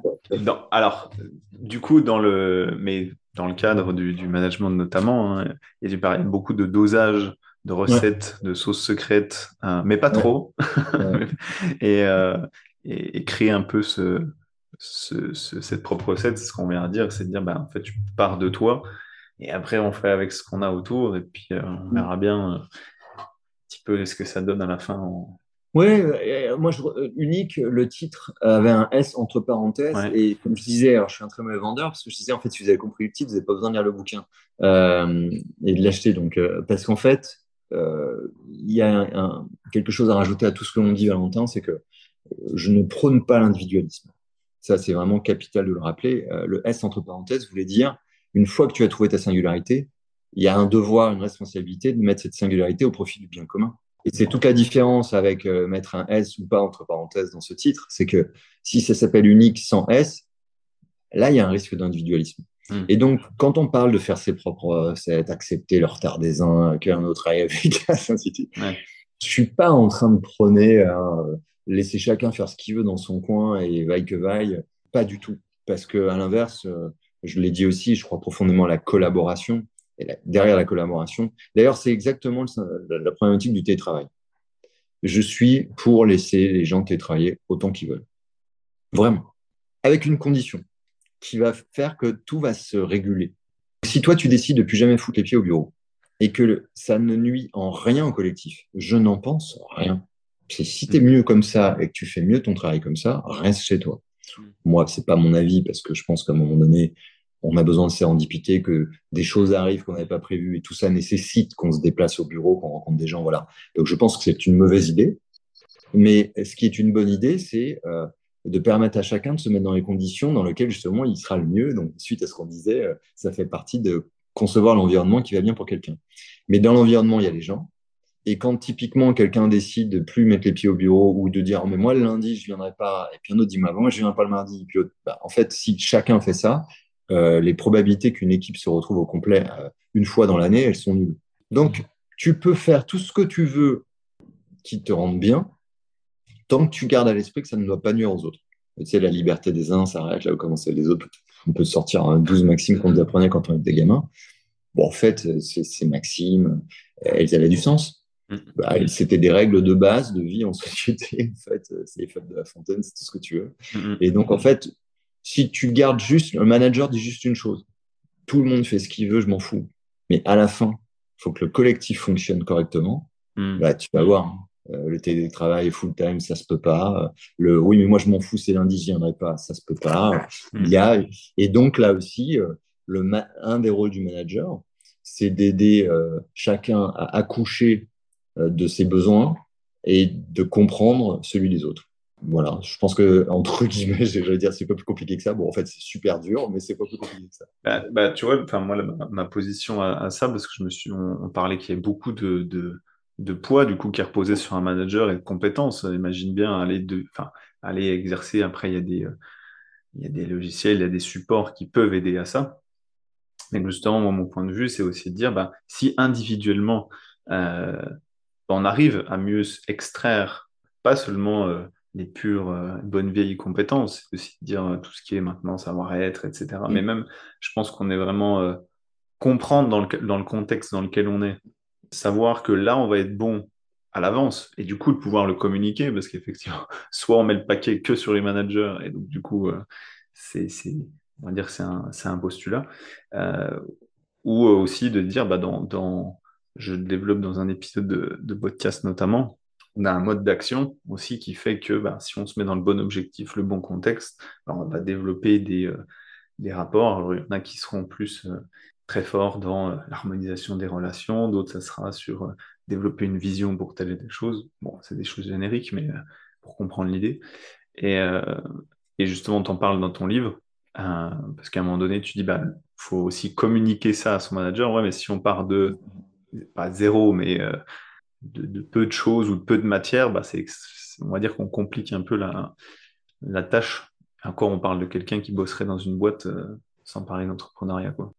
alors, du coup, dans le, mais dans le cadre du, management notamment, hein, il y a beaucoup de dosage de recettes, de sauces secrètes, hein, mais pas trop. *laughs* et, et, créer un peu ce, cette propre recette, c'est ce qu'on vient de dire, c'est de dire, bah, en fait, tu pars de toi et après, on fait avec ce qu'on a autour, et puis euh, on mm. verra bien euh, un petit peu ce que ça donne à la fin. Oui, euh, moi, je, unique, le titre avait un S entre parenthèses. Et comme je disais, alors je suis un très mauvais vendeur, parce que je disais, en fait, si vous avez compris le titre, vous n'avez pas besoin de lire le bouquin et de l'acheter. Donc, parce qu'en fait, il y a quelque chose à rajouter à tout ce que l'on dit, Valentin, c'est que je ne prône pas l'individualisme. Ça, c'est vraiment capital de le rappeler. le S entre parenthèses voulait dire une fois que tu as trouvé ta singularité, il y a un devoir, une responsabilité de mettre cette singularité au profit du bien commun. Et c'est toute la différence avec euh, mettre un S ou pas entre parenthèses dans ce titre, c'est que si ça s'appelle unique sans S, là, il y a un risque d'individualisme. Hmm. Et donc, quand on parle de faire ses propres recettes, accepter le retard des uns, qu'un autre aille avec, *laughs* ainsi de suite, ouais. je suis pas en train de prôner euh, laisser chacun faire ce qu'il veut dans son coin et vaille que vaille. Pas du tout. Parce que, à l'inverse, euh, je l'ai dit aussi, je crois profondément à la collaboration. Et derrière la collaboration, d'ailleurs, c'est exactement la, problématique du télétravail. Je suis pour laisser les gens télétravailler autant qu'ils veulent. Vraiment. Avec une condition qui va faire que tout va se réguler. Si toi, tu décides de plus jamais foutre les pieds au bureau et que ça ne nuit en rien au collectif, je n'en pense rien. Si tu es mieux comme ça et que tu fais mieux ton travail comme ça, reste chez toi. Moi, c'est pas mon avis parce que je pense qu'à un moment donné, on a besoin de sérendipité, que des choses arrivent qu'on n'avait pas prévues et tout ça nécessite qu'on se déplace au bureau, qu'on rencontre des gens, voilà. Donc je pense que c'est une mauvaise idée. Mais ce qui est une bonne idée, c'est euh, de permettre à chacun de se mettre dans les conditions dans lesquelles justement il sera le mieux. Donc suite à ce qu'on disait, euh, ça fait partie de concevoir l'environnement qui va bien pour quelqu'un. Mais dans l'environnement, il y a les gens. Et quand typiquement quelqu'un décide de plus mettre les pieds au bureau ou de dire mais moi le lundi je viendrai pas et puis un autre dit moi je viendrai pas le mardi puis bah, en fait si chacun fait ça euh, les probabilités qu'une équipe se retrouve au complet euh, une fois dans l'année elles sont nulles. Donc tu peux faire tout ce que tu veux qui te rende bien tant que tu gardes à l'esprit que ça ne doit pas nuire aux autres. Tu sais la liberté des uns s'arrête là où commencent les autres. On peut sortir un 12 maximes qu'on nous apprenait quand on était gamin. Bon en fait ces maximes elles avaient du sens Mm. Bah, c'était des règles de base de vie en *laughs* société. En fait, c'est les fables de la fontaine, c'est tout ce que tu veux. Mm, mm. Et donc, en fait, si tu gardes juste, le manager dit juste une chose. Tout le monde fait ce qu'il veut, je m'en fous. Mais à la fin, il faut que le collectif fonctionne correctement. Bah, tu vas voir. Hein. Euh, le télétravail full time, ça se peut pas. Le oui, mais moi je m'en fous, c'est lundi, je viendrai pas, ça se peut pas. Il y a et donc là aussi, euh, un des rôles du manager, c'est d'aider euh, chacun à accoucher euh, de ses besoins et de comprendre celui des autres. Voilà, je pense que entre guillemets, *laughs* j'allais dire c'est pas plus compliqué que ça. Bon, en fait, c'est super dur, mais c'est pas plus compliqué que ça. Bah, bah tu vois, enfin moi, ma, position à, ça, parce que je me suis, on, parlait qu'il y a beaucoup de, de, poids du coup qui reposé sur un manager et de compétences. Imagine bien aller de, enfin, aller exercer. Après, il y a des, euh, il y a des logiciels, il y a des supports qui peuvent aider à ça. Mais justement, mon point de vue, c'est aussi de dire, bah, si individuellement euh, on arrive à mieux extraire pas seulement euh, les pures euh, bonnes vieilles compétences, c'est aussi dire euh, tout ce qui est maintenant savoir-être, etc. Mm. Mais même, je pense qu'on est vraiment comprendre dans le, dans le contexte dans lequel on est, savoir que là, on va être bon à l'avance et du coup de pouvoir le communiquer parce qu'effectivement, *laughs* soit on met le paquet que sur les managers et donc du coup, c'est, on va dire c'est un, un, postulat, ou aussi de dire bah, dans, dans je développe dans un épisode de, podcast notamment, on a un mode d'action aussi qui fait que bah, si on se met dans le bon objectif, le bon contexte, bah, on va développer des, euh, des rapports. Il y en a qui seront plus, euh, très fort dans l'harmonisation des relations, d'autres, ça sera sur développer une vision pour telle et telle chose. Bon, c'est des choses génériques, mais pour comprendre l'idée. Et, et justement, tu en parles dans ton livre, parce qu'à un moment donné, tu dis, bah, faut aussi communiquer ça à son manager. Ouais, mais si on part de, pas zéro, mais de, peu de choses ou de peu de matière, bah, c'est, on va dire qu'on complique un peu la, la tâche. Encore, on parle de quelqu'un qui bosserait dans une boîte sans parler d'entrepreneuriat, quoi.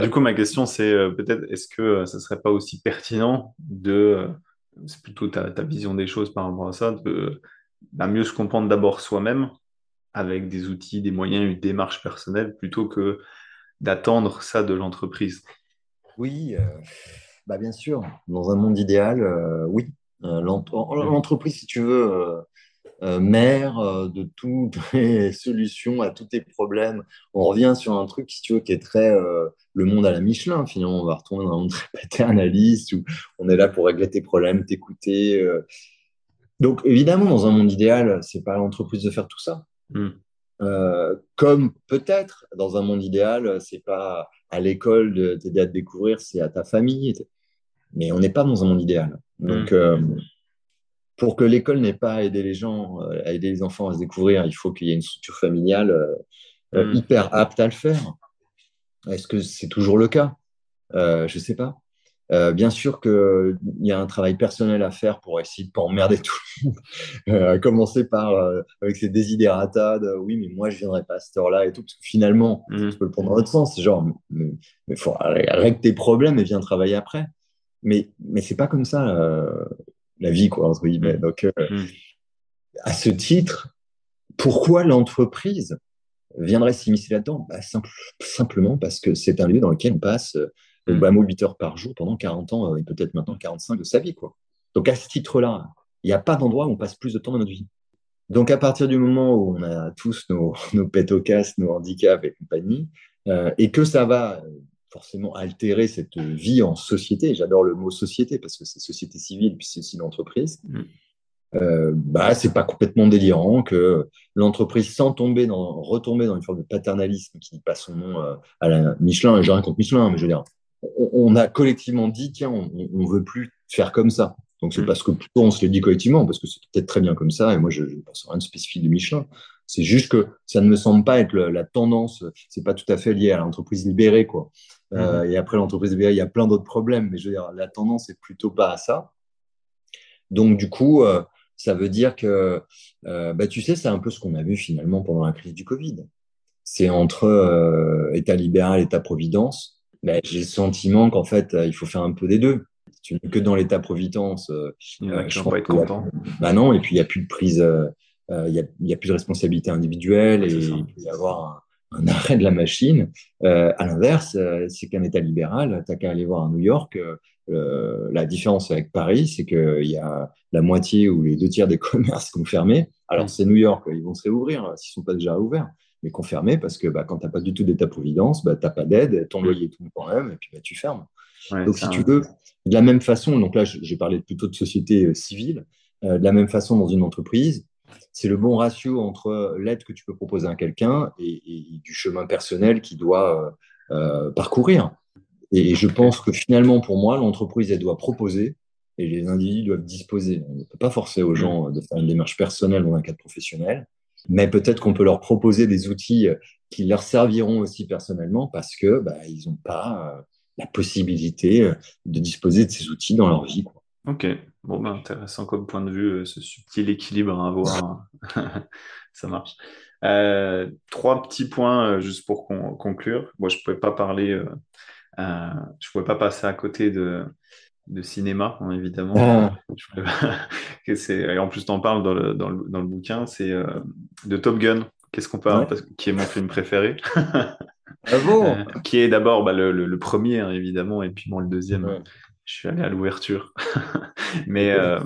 Du coup, ma question, c'est peut-être, est-ce que ça serait pas aussi pertinent de, c'est plutôt ta, vision des choses par rapport à ça, de bah, mieux se comprendre d'abord soi-même avec des outils, des moyens, une démarche personnelle, plutôt que d'attendre ça de l'entreprise? Oui, euh, bah bien sûr. Dans un monde idéal, euh, oui. Euh, l'entreprise, si tu veux, mère de toutes *laughs* les solutions à tous tes problèmes. On revient sur un truc, si tu veux, qui est très le monde à la Michelin. Finalement, on va retourner dans un monde très *laughs* paternaliste où on est là pour régler tes problèmes, t'écouter. Donc, évidemment, dans un monde idéal, c'est pas l'entreprise de faire tout ça. Hmm. Euh, comme peut-être dans un monde idéal, c'est pas à l'école de t'aider à te découvrir, c'est à ta famille. Mais on n'est pas dans un monde idéal. Donc, hmm. euh, pour que l'école n'ait pas à aider les gens, euh, à aider les enfants à se découvrir, il faut qu'il y ait une structure familiale hmm. hyper apte à le faire. Est-ce que c'est toujours le cas? Je ne sais pas. Euh, bien sûr qu'il y a un travail personnel à faire pour essayer de pas emmerder tout le monde. *laughs* Euh, à commencer par euh, avec ces désidérata de oui, mais moi je viendrai pas à cette heure-là et tout, parce que finalement, mmh. tu peux le prendre dans l'autre sens. Genre, mais, il faut régler tes problèmes et viens travailler après. Mais, mais c'est pas comme ça la vie, quoi, entre guillemets. Donc, mmh. à ce titre, pourquoi l'entreprise viendrait s'immiscer là-dedans? Bah, Simplement parce que c'est un lieu dans lequel on passe donc, bah, 8 heures par jour pendant 40 ans euh, et peut-être maintenant 45 de sa vie. Quoi. Donc, à ce titre-là, il n'y a pas d'endroit où on passe plus de temps dans notre vie. Donc, à partir du moment où on a tous nos, *laughs* nos au nos handicaps et compagnie, euh, et que ça va euh, forcément altérer cette vie en société, j'adore le mot société parce que c'est société civile, puis c'est aussi l'entreprise, mm. euh, bah, c'est pas complètement délirant que l'entreprise, sans tomber dans, retomber dans une forme de paternalisme qui passe son nom euh, à la Michelin, et j'ai rien contre Michelin, mais je veux dire, on a collectivement dit, tiens, on ne veut plus faire comme ça. Donc, c'est mm. parce que plutôt on se le dit collectivement, parce que c'est peut-être très bien comme ça, et moi, je ne pense rien de spécifique de Michelin. C'est juste que ça ne me semble pas être la tendance, c'est pas tout à fait lié à l'entreprise libérée, quoi. Euh, mm. et après l'entreprise libérée, il y a plein d'autres problèmes, mais je veux dire, la tendance est plutôt pas à ça. Donc, du coup, euh, ça veut dire que, euh, bah, tu sais, c'est un peu ce qu'on a vu finalement pendant la crise du Covid. C'est entre État libéral, État-providence ben, j'ai le sentiment qu'en fait, il faut faire un peu des deux. tu n'es que dans l'état-providence, euh, il y en a pas être contents. Bah non, et puis il n'y a plus de prise, il y, a, plus de responsabilité individuelle et il peut y avoir un, arrêt de la machine. à l'inverse, c'est qu'un État libéral, tu n'as qu'à aller voir à New York. la différence avec Paris, c'est qu'il y a la moitié ou les deux tiers des *laughs* commerces qui sont fermés. Alors, c'est New York, ils vont se réouvrir s'ils ne sont pas déjà ouverts mais confirmé parce que bah, quand tu n'as pas du tout d'état-providence, bah, tu n'as pas d'aide, ton loyer tout quand même, et puis bah, tu fermes. donc, si tu veux, de la même façon, donc là, j'ai parlé plutôt de société euh, civile, euh, de la même façon, dans une entreprise, c'est le bon ratio entre l'aide que tu peux proposer à quelqu'un et, du chemin personnel qu'il doit euh, parcourir. Et je pense que finalement, pour moi, l'entreprise, elle doit proposer et les individus doivent disposer. On ne peut pas forcer aux gens de faire une démarche personnelle dans un cadre professionnel mais peut-être qu'on peut leur proposer des outils euh, qui leur serviront aussi personnellement parce que bah, ils n'ont pas euh, la possibilité euh, de disposer de ces outils dans leur vie. Ok, bon, ben, intéressant comme point de vue, ce subtil équilibre à avoir. *laughs* Ça marche. trois petits points juste pour conclure. Moi, je ne pouvais pas parler, je pouvais pas passer à côté de, de cinéma, hein, évidemment. Ah. *laughs* et en plus, tu en parles dans le, dans le, dans le bouquin, c'est euh, de Top Gun. Qu'est-ce qu'on parle? Parce, Qui est mon film préféré. Ah bon? *laughs* Euh, qui est d'abord bah, le, le, premier, hein, évidemment, et puis bon, le deuxième. Je suis allé à l'ouverture. *laughs* Mais euh,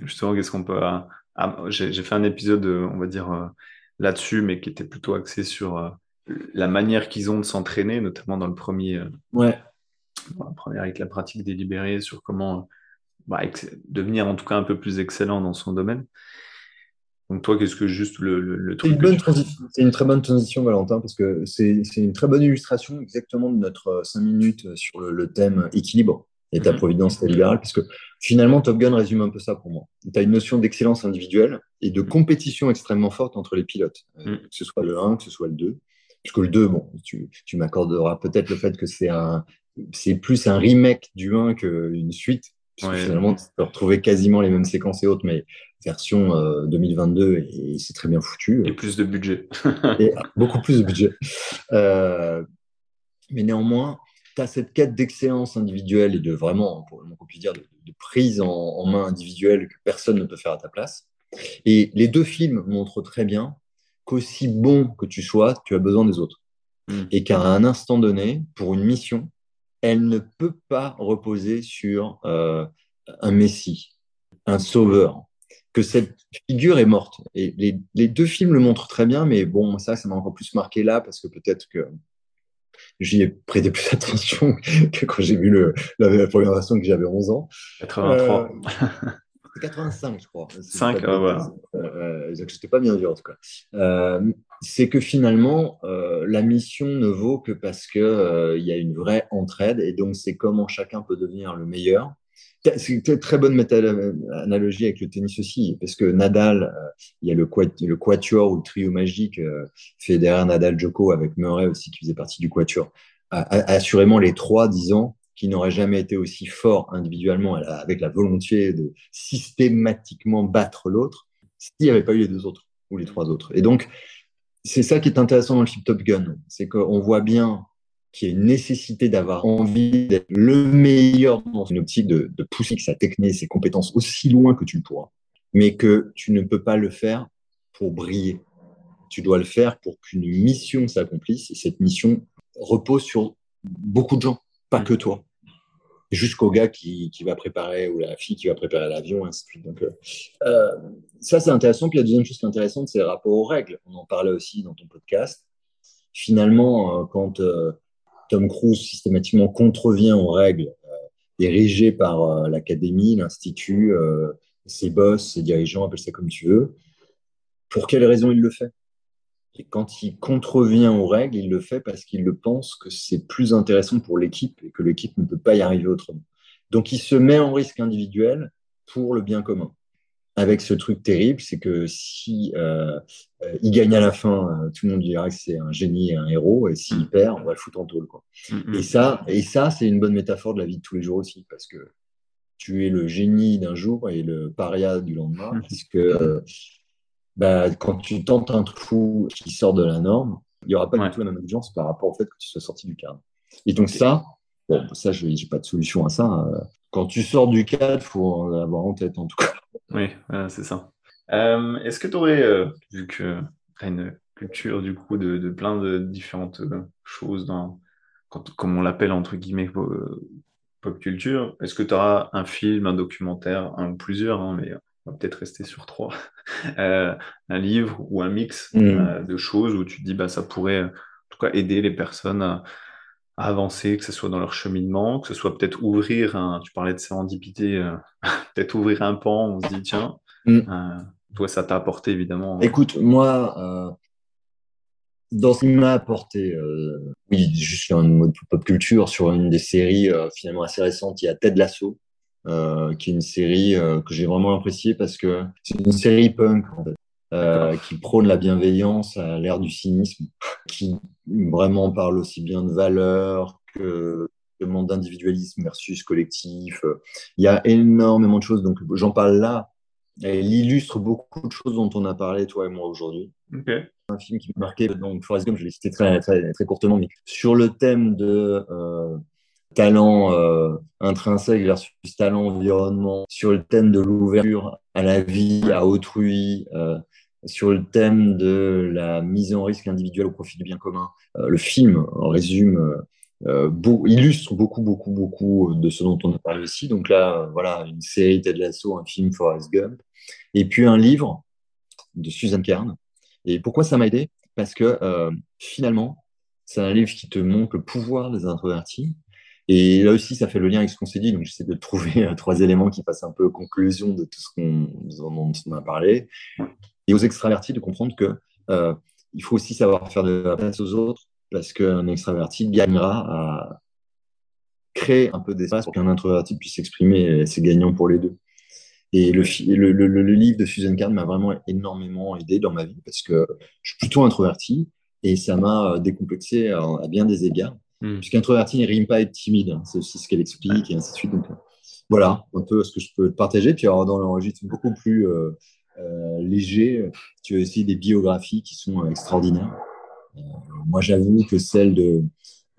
justement, qu'est-ce qu'on peut. Ah, j'ai fait un épisode, on va dire, là-dessus, mais qui était plutôt axé sur la manière qu'ils ont de s'entraîner, notamment dans le premier. Ouais la première avec la pratique délibérée sur comment bah, devenir en tout cas un peu plus excellent dans son domaine. Donc toi, qu'est-ce que juste le, le, truc C'est une, très bonne transition, Valentin, parce que c'est une très bonne illustration exactement de notre 5 minutes sur le, thème équilibre État-providence mhm. libéral, puisque finalement, Top Gun résume un peu ça pour moi. Tu as une notion d'excellence individuelle et de compétition extrêmement forte entre les pilotes, euh, mhm. que ce soit le 1, que ce soit le 2. Puisque le 2, bon, tu, tu m'accorderas peut-être le fait que c'est un, c'est plus un remake du 1 qu'une suite. Finalement, tu peux retrouver quasiment les mêmes séquences et autres, mais version 2022 euh, et, c'est très bien foutu. Et plus de budget. et beaucoup plus de budget. Euh, mais néanmoins, tu as cette quête d'excellence individuelle et de vraiment, pour qu'on puisse dire, de, prise en, main individuelle que personne ne peut faire à ta place. Et les deux films montrent très bien qu'aussi bon que tu sois, tu as besoin des autres. Mm. Et qu'à un instant donné, pour une mission, elle ne peut pas reposer sur euh, un messie, un sauveur, que cette figure est morte. Et les, les, deux films le montrent très bien, mais bon, ça, ça m'a encore plus marqué là, parce que peut-être que j'y ai prêté plus *laughs* attention que quand j'ai vu le, la, première version que j'avais 11 ans. 83. 85, euh, je crois. 5, ah, voilà. Euh, J'étais pas bien dur, en tout cas. Euh, c'est que finalement, euh, la mission ne vaut que parce qu'il euh, il y a une vraie entraide, et donc c'est comment chacun peut devenir le meilleur. C'est une très bonne analogie avec le tennis aussi, parce que Nadal, euh, il y a le, quatuor ou le trio magique, euh, Federer, Nadal, Djoko, avec Murray aussi qui faisait partie du quatuor. assurément, les trois, disant qui n'auraient jamais été aussi forts individuellement, avec la volonté de systématiquement battre l'autre, s'il n'y avait pas eu les deux autres ou les trois autres. Et donc, c'est ça qui est intéressant dans le film Top Gun, c'est qu'on voit bien qui est une nécessité d'avoir envie d'être le meilleur dans une optique de, de pousser sa technique, ses compétences aussi loin que tu le pourras, mais que tu ne peux pas le faire pour briller. Tu dois le faire pour qu'une mission s'accomplisse et cette mission repose sur beaucoup de gens, pas que toi. Jusqu'au gars qui, qui, va préparer ou la fille qui va préparer l'avion, ainsi de suite. Donc, euh, euh ça, c'est intéressant. Puis la deuxième chose qui est intéressante, c'est le rapport aux règles. On en parlait aussi dans ton podcast. Finalement, euh, quand euh, Tom Cruise systématiquement contrevient aux règles euh, érigées par euh, l'académie, l'institut, euh, ses boss, ses dirigeants, appelle ça comme tu veux. Pour quelle raison il le fait? Et quand il contrevient aux règles, il le fait parce qu'il le pense que c'est plus intéressant pour l'équipe et que l'équipe ne peut pas y arriver autrement. Donc il se met en risque individuel pour le bien commun avec ce truc terrible, c'est que si euh, euh, il gagne à la fin, euh, tout le monde dira que c'est un génie et un héros, et s'il perd, on va le foutre en tôle. Quoi. Et ça, et ça, c'est une bonne métaphore de la vie de tous les jours aussi, parce que tu es le génie d'un jour et le paria du lendemain, mm-hmm. puisque bah, quand tu tentes un trou qui sort de la norme, il n'y aura pas du tout la même audience par rapport au fait que tu sois sorti du cadre. Et donc ça, bon, ça, je n'ai pas de solution à ça. Quand tu sors du cadre, il faut l'avoir en tête en tout cas. Oui, c'est ça. Euh, est-ce que tu aurais, euh, vu que tu as une culture du coup de, plein de différentes euh, choses, dans, comme on l'appelle entre guillemets pop culture, est-ce que tu auras un film, un documentaire, un ou plusieurs, hein, mais on va peut-être rester sur trois, *laughs* un livre ou un mix mm. de choses où tu te dis bah, ça pourrait en tout cas aider les personnes à, avancer, que ce soit dans leur cheminement, que ce soit peut-être ouvrir un, tu parlais de sérendipité, euh, *laughs* peut-être ouvrir un pan, on se dit, tiens, mm. euh, toi, ça t'a apporté évidemment. Écoute, moi, euh, dans ce qui m'a apporté, oui, juste un mode pop culture sur une des séries finalement assez récentes, il y a Ted Lasso, qui est une série que j'ai vraiment appréciée parce que c'est une série punk en fait. Euh, qui prône la bienveillance à l'ère du cynisme, qui vraiment parle aussi bien de valeurs que d'individualisme versus collectif. Il y a énormément de choses, donc j'en parle là. Elle illustre beaucoup de choses dont on a parlé, toi et moi, aujourd'hui. Un film qui m'a marqué, donc Forrest Gump, je l'ai cité très, très, très, courtement, mais sur le thème de euh, talent euh, intrinsèque versus talent environnement, sur le thème de l'ouverture à la vie, à autrui, euh, sur le thème de la mise en risque individuelle au profit du bien commun. Euh, le film résume, euh, euh illustre beaucoup, beaucoup, beaucoup de ce dont on a parlé ici. Donc là, voilà, une série Ted Lasso, un film Forrest Gump, et puis un livre de Suzanne Kern. Et pourquoi ça m'a aidé? Parce que euh, finalement, c'est un livre qui te montre le pouvoir des introvertis. Et là aussi, ça fait le lien avec ce qu'on s'est dit. Donc, j'essaie de trouver trois éléments qui fassent un peu conclusion de tout ce qu'on, on a parlé et aux extravertis de comprendre que euh, il faut aussi savoir faire de la place aux autres parce qu'un extraverti gagnera à créer un peu d'espace pour qu'un introverti puisse s'exprimer. C'est gagnant pour les deux. Et le, le, le, livre de Susan Kern m'a vraiment énormément aidé dans ma vie parce que je suis plutôt introverti et ça m'a décomplexé à, bien des égards. Hmm. Puisqu'introverti ne rime pas être timide, hein. c'est aussi ce qu'elle explique et ainsi de suite. Donc, euh, voilà un peu ce que je peux partager. Puis alors, dans l'enregistrement beaucoup plus euh, euh, léger, tu as aussi des biographies qui sont extraordinaires. moi, j'avoue que celle de,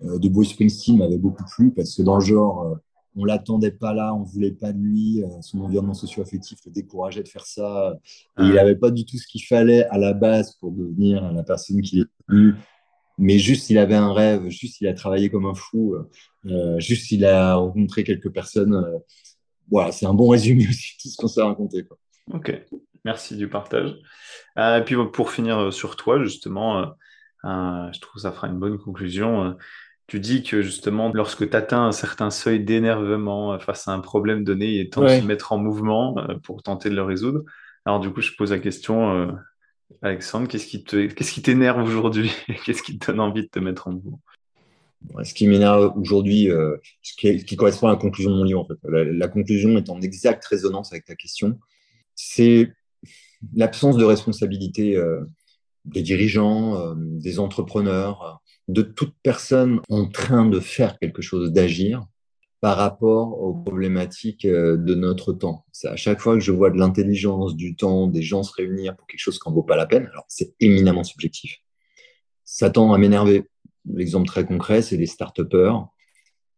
de Bruce Springsteen m'avait beaucoup plu parce que dans le genre, on l'attendait pas là, on voulait pas de lui, euh, son environnement socio-affectif le décourageait de faire ça. il n'avait pas du tout ce qu'il fallait à la base pour devenir la personne qu'il est devenu. Mais juste, il avait un rêve, juste, il a travaillé comme un fou, euh, juste, il a rencontré quelques personnes. Euh, voilà, c'est un bon résumé *laughs* aussi de tout ce qu'on s'est raconté. Quoi. Ok, merci du partage. et puis pour finir sur toi, justement, je trouve que ça fera une bonne conclusion. Tu dis que justement, lorsque tu atteins un certain seuil d'énervement face à un problème donné, il est temps de se mettre en mouvement euh, pour tenter de le résoudre. Alors du coup, je pose la question, euh, Alexandre, qu'est-ce qui t'énerve aujourd'hui? *laughs* Qu'est-ce qui te donne envie de te mettre en mouvement? Ce qui m'énerve aujourd'hui, euh, ce, qui, correspond à la conclusion de mon livre, en fait. La, conclusion est en exacte résonance avec ta question. C'est l'absence de responsabilité des dirigeants, des entrepreneurs de toute personne en train de faire quelque chose, d'agir par rapport aux problématiques euh, de notre temps. C'est à chaque fois que je vois de l'intelligence, du temps, des gens se réunir pour quelque chose qui n'en vaut pas la peine, alors c'est éminemment subjectif. Ça tend à m'énerver. L'exemple très concret, c'est les start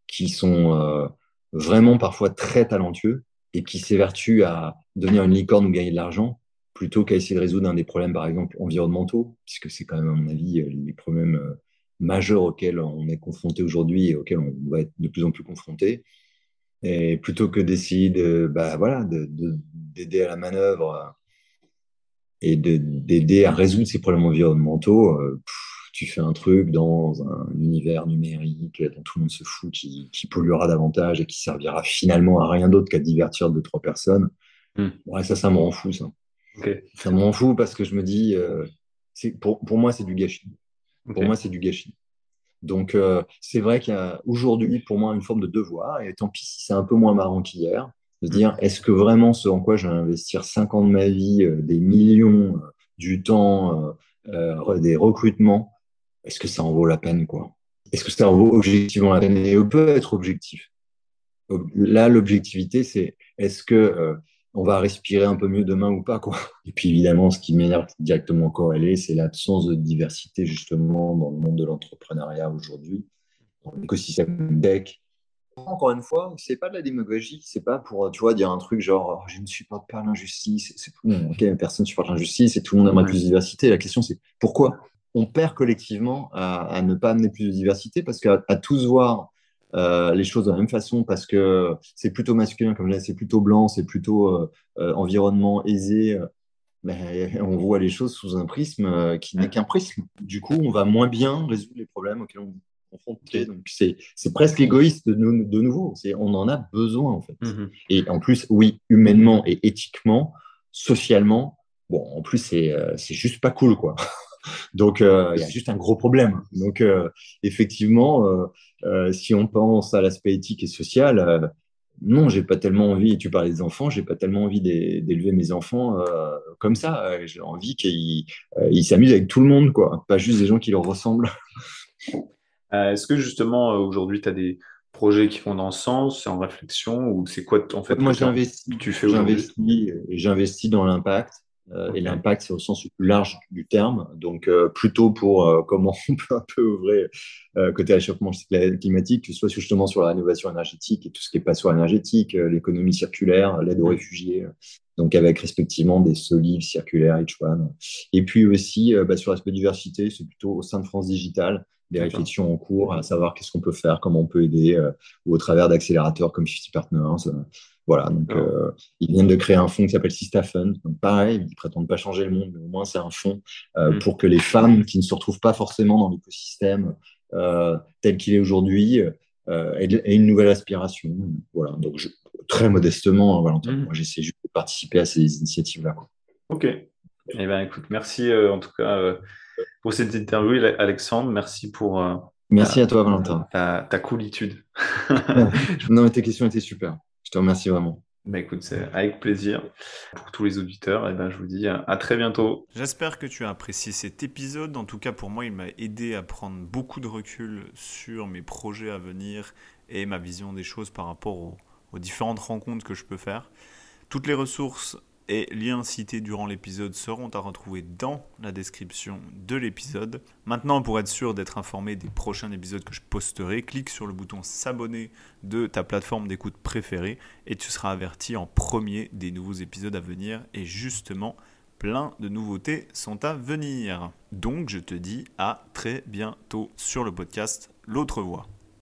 qui sont euh, vraiment parfois très talentueux et qui s'évertuent à devenir une licorne ou gagner de l'argent plutôt qu'à essayer de résoudre un des problèmes, par exemple, environnementaux, puisque c'est quand même, à mon avis, euh, les problèmes majeurs auxquels on est confronté aujourd'hui et auxquels on va être de plus en plus confronté. Et plutôt que d'essayer de, bah, voilà, d'aider à la manœuvre et d'aider à résoudre ces problèmes environnementaux, euh, tu fais un truc dans un univers numérique dont tout le monde se fout, qui, polluera davantage et qui servira finalement à rien d'autre qu'à divertir deux, trois personnes. Hmm. Ouais, ça, ça me rend fou, ça. Ça me rend fou parce que je me dis, euh, pour, pour moi, c'est du gâchis. Pour moi, c'est du gâchis. Donc, euh, c'est vrai qu'il y a aujourd'hui, pour moi, une forme de devoir, et tant pis si c'est un peu moins marrant qu'hier, de dire mm. est-ce que vraiment ce en quoi je vais investir 5 ans de ma vie, euh, des millions, du temps, des recrutements, est-ce que ça en vaut la peine quoi? Est-ce que ça en vaut objectivement la peine? Et on peut être objectif. Là, l'objectivité, c'est est-ce que on va respirer un peu mieux demain ou pas, quoi. Et puis évidemment, ce qui m'énerve directement corrélé, c'est l'absence de diversité justement dans le monde de l'entrepreneuriat aujourd'hui, dans l'écosystème tech. Encore une fois, c'est pas de la démagogie, c'est pas pour, tu vois, dire un truc genre, oh, je ne supporte pas l'injustice, c'est tout ok, personne ne supporte l'injustice et tout le monde aimerait plus de diversité. La question, c'est pourquoi on perd collectivement à, ne pas amener plus de diversité? Parce qu'à tous voir euh, les choses de la même façon parce que c'est plutôt masculin, comme là, c'est plutôt blanc, c'est plutôt euh, euh, environnement aisé. Ben, on voit les choses sous un prisme qui n'est qu'un prisme. Du coup, on va moins bien résoudre les problèmes auxquels on est confronté. Donc, c'est, presque égoïste de, de nouveau. C'est, on en a besoin, en fait. Mm-hmm. Et en plus, oui, humainement et éthiquement, socialement, bon, en plus, c'est, c'est juste pas cool, quoi. *laughs* Donc, euh, il y a juste un gros problème. Donc, euh, effectivement, euh, si on pense à l'aspect éthique et social, non, j'ai pas tellement envie, tu parlais des enfants, j'ai pas tellement envie d'élever mes enfants comme ça. J'ai envie qu'ils s'amusent avec tout le monde, quoi, pas juste des gens qui leur ressemblent. *laughs* Est-ce que justement, aujourd'hui, tu as des projets qui vont dans ce sens, c'est en réflexion, ou c'est quoi en fait Moi, j'investis, tu fais j'investis dans l'impact. Euh, et l'impact, c'est au sens le plus large du terme. Donc, euh, plutôt pour euh, comment on peut un peu ouvrir côté réchauffement climatique, que ce soit justement sur la rénovation énergétique et tout ce qui est passoire énergétique, l'économie circulaire, l'aide aux réfugiés, donc avec respectivement des solives circulaires, H1. Et puis aussi, bah, sur l'aspect diversité, c'est plutôt au sein de France Digital, des réflexions en cours à savoir qu'est-ce qu'on peut faire, comment on peut aider, ou au travers d'accélérateurs comme 50 Partners. Voilà, donc euh, ils viennent de créer un fonds qui s'appelle Sista Fund. Donc pareil, ils prétendent pas changer le monde, mais au moins c'est un fonds euh, mm. pour que les femmes qui ne se retrouvent pas forcément dans l'écosystème euh, tel qu'il est aujourd'hui aient, une nouvelle aspiration. Voilà, donc je, très modestement, Valentin, mm. moi j'essaie juste de participer à ces initiatives-là. Ok, Eh ben, écoute, merci en tout cas pour cette interview, Alexandre. Merci pour. merci à toi, Valentin. Ta, ta coolitude. *laughs* non, mais tes questions étaient super. Je te remercie vraiment. Bah écoute, c'est avec plaisir. Pour tous les auditeurs, et eh ben, je vous dis à très bientôt. J'espère que tu as apprécié cet épisode. En tout cas, pour moi, il m'a aidé à prendre beaucoup de recul sur mes projets à venir et ma vision des choses par rapport aux différentes rencontres que je peux faire. Toutes les ressources et liens cités durant l'épisode seront à retrouver dans la description de l'épisode. Maintenant, pour être sûr d'être informé des prochains épisodes que je posterai, clique sur le bouton s'abonner de ta plateforme d'écoute préférée et tu seras averti en premier des nouveaux épisodes à venir. Et justement, plein de nouveautés sont à venir. Donc, je te dis à très bientôt sur le podcast L'autre voix.